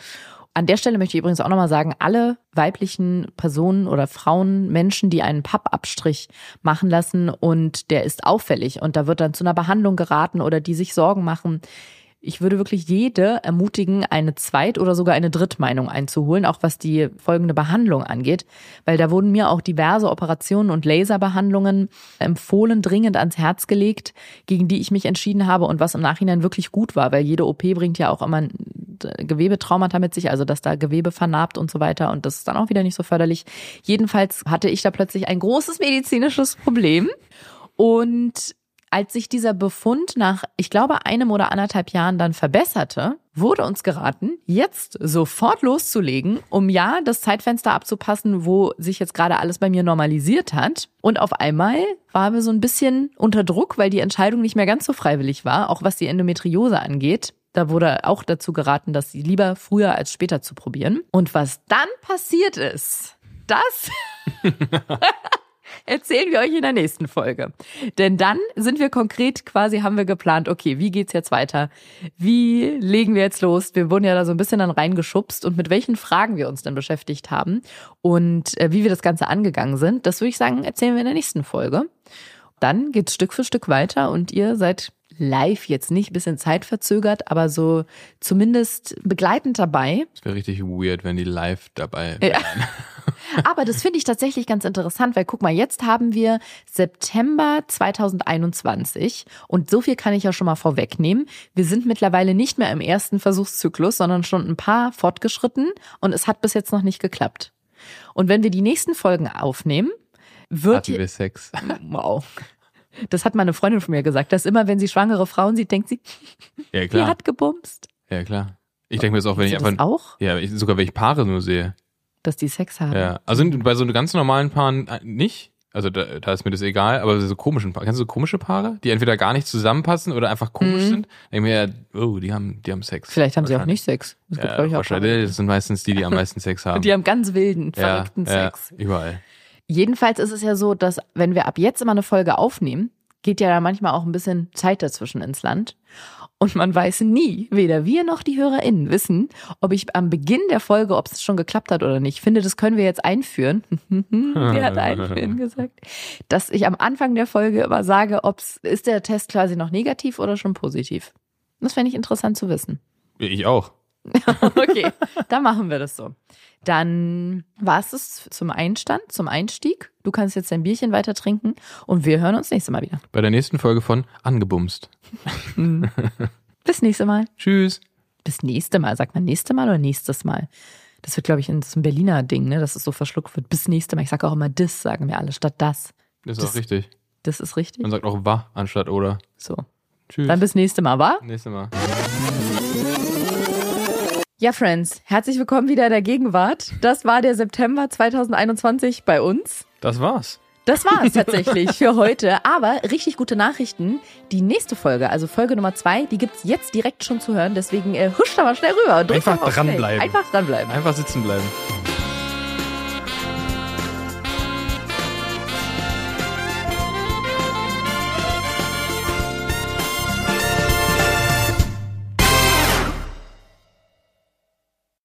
[SPEAKER 1] An der Stelle möchte ich übrigens auch nochmal sagen, alle weiblichen Personen oder Frauen, Menschen, die einen Pappabstrich machen lassen und der ist auffällig und da wird dann zu einer Behandlung geraten oder die sich Sorgen machen, ich würde wirklich jede ermutigen, eine Zweit- oder sogar eine Drittmeinung einzuholen, auch was die folgende Behandlung angeht, weil da wurden mir auch diverse Operationen und Laserbehandlungen empfohlen, dringend ans Herz gelegt, gegen die ich mich entschieden habe und was im Nachhinein wirklich gut war, weil jede OP bringt ja auch immer Gewebetraumata mit sich, also dass da Gewebe vernarbt und so weiter. Und das ist dann auch wieder nicht so förderlich. Jedenfalls hatte ich da plötzlich ein großes medizinisches Problem. Und als sich dieser Befund nach, ich glaube, einem oder anderthalb Jahren dann verbesserte, wurde uns geraten, jetzt sofort loszulegen, um ja das Zeitfenster abzupassen, wo sich jetzt gerade alles bei mir normalisiert hat. Und auf einmal waren wir so ein bisschen unter Druck, weil die Entscheidung nicht mehr ganz so freiwillig war, auch was die Endometriose angeht. Da wurde auch dazu geraten, das lieber früher als später zu probieren. Und was dann passiert ist, das *laughs* *laughs* erzählen wir euch in der nächsten Folge. Denn dann sind wir konkret quasi, haben wir geplant, okay, wie geht's jetzt weiter? Wie legen wir jetzt los? Wir wurden ja da so ein bisschen dann reingeschubst und mit welchen Fragen wir uns dann beschäftigt haben und äh, wie wir das Ganze angegangen sind. Das würde ich sagen, erzählen wir in der nächsten Folge. Dann geht's Stück für Stück weiter und ihr seid live jetzt nicht, bisschen zeitverzögert, aber so zumindest begleitend dabei.
[SPEAKER 2] Es wäre richtig weird, wenn die live dabei
[SPEAKER 1] Ja. *laughs* Aber das finde ich tatsächlich ganz interessant, weil guck mal, jetzt haben wir September 2021 und so viel kann ich ja schon mal vorwegnehmen. Wir sind mittlerweile nicht mehr im ersten Versuchszyklus, sondern schon ein paar fortgeschritten und es hat bis jetzt noch nicht geklappt. Und wenn wir die nächsten Folgen aufnehmen, wird
[SPEAKER 2] Hatten wir Sex.
[SPEAKER 1] wow. Das hat meine Freundin von mir gesagt, dass immer, wenn sie schwangere Frauen sieht, denkt sie,
[SPEAKER 2] Ja, *laughs*
[SPEAKER 1] die
[SPEAKER 2] klar.
[SPEAKER 1] hat gebumst.
[SPEAKER 2] Ja, klar. Ich denke mir das auch, wenn ich einfach.
[SPEAKER 1] das auch,
[SPEAKER 2] Ja, ich, sogar wenn ich Paare nur sehe.
[SPEAKER 1] Dass die Sex haben?
[SPEAKER 2] Ja. Also bei so ganz normalen Paaren äh, nicht. Also da, da ist mir das egal, aber so komischen Paare. Kennst du so komische Paare, die entweder gar nicht zusammenpassen oder einfach komisch
[SPEAKER 1] Mhm.
[SPEAKER 2] sind? Denke mir, ja, oh, die haben, die haben Sex.
[SPEAKER 1] Vielleicht haben sie auch nicht Sex. Gibt,
[SPEAKER 2] Ja,
[SPEAKER 1] glaub ich, auch
[SPEAKER 2] wahrscheinlich. Das sind meistens die, die am meisten Sex *laughs* haben.
[SPEAKER 1] Und die haben ganz wilden,
[SPEAKER 2] ja,
[SPEAKER 1] verrückten
[SPEAKER 2] ja,
[SPEAKER 1] Sex.
[SPEAKER 2] überall.
[SPEAKER 1] Jedenfalls ist es ja so, dass wenn wir ab jetzt immer eine Folge aufnehmen, geht ja da manchmal auch ein bisschen Zeit dazwischen ins Land. Und man weiß nie, weder wir noch die HörerInnen wissen, ob ich am Beginn der Folge, ob es schon geklappt hat oder nicht. Ich finde, das können wir jetzt einführen. *laughs* Wer hat einführen gesagt? Dass ich am Anfang der Folge immer sage, ob's, ist der Test quasi noch negativ oder schon positiv? Das fände ich interessant zu wissen.
[SPEAKER 2] Ich auch. *laughs*
[SPEAKER 1] Okay, dann machen wir das so. Dann war es das zum Einstand, zum Einstieg. Du kannst jetzt dein Bierchen weiter trinken und wir hören uns nächstes Mal wieder.
[SPEAKER 2] Bei der nächsten Folge von Angebumst. *laughs*
[SPEAKER 1] Bis nächste Mal.
[SPEAKER 2] Tschüss.
[SPEAKER 1] Bis nächste Mal. Sagt man nächste Mal oder nächstes Mal? Das wird, glaube ich, ein, ein Berliner Ding, ne? dass es so verschluckt wird. Bis nächste Mal. Ich sage auch immer das, sagen wir alle, statt das.
[SPEAKER 2] Das ist
[SPEAKER 1] Das-
[SPEAKER 2] auch richtig.
[SPEAKER 1] Das ist richtig.
[SPEAKER 2] Man sagt auch wa anstatt oder.
[SPEAKER 1] So.
[SPEAKER 2] Tschüss.
[SPEAKER 1] Dann bis nächste Mal, wa?
[SPEAKER 2] Nächstes Mal.
[SPEAKER 1] Ja, Friends, herzlich willkommen wieder in der Gegenwart. Das war der September 2021 bei uns.
[SPEAKER 2] Das war's.
[SPEAKER 1] Das war es *laughs* tatsächlich für heute. Aber richtig gute Nachrichten. Die nächste Folge, also Folge Nummer zwei, die gibt's jetzt direkt schon zu hören. Deswegen äh, huscht da mal schnell rüber.
[SPEAKER 3] Einfach dranbleiben.
[SPEAKER 1] Einfach dranbleiben.
[SPEAKER 2] Einfach sitzen bleiben.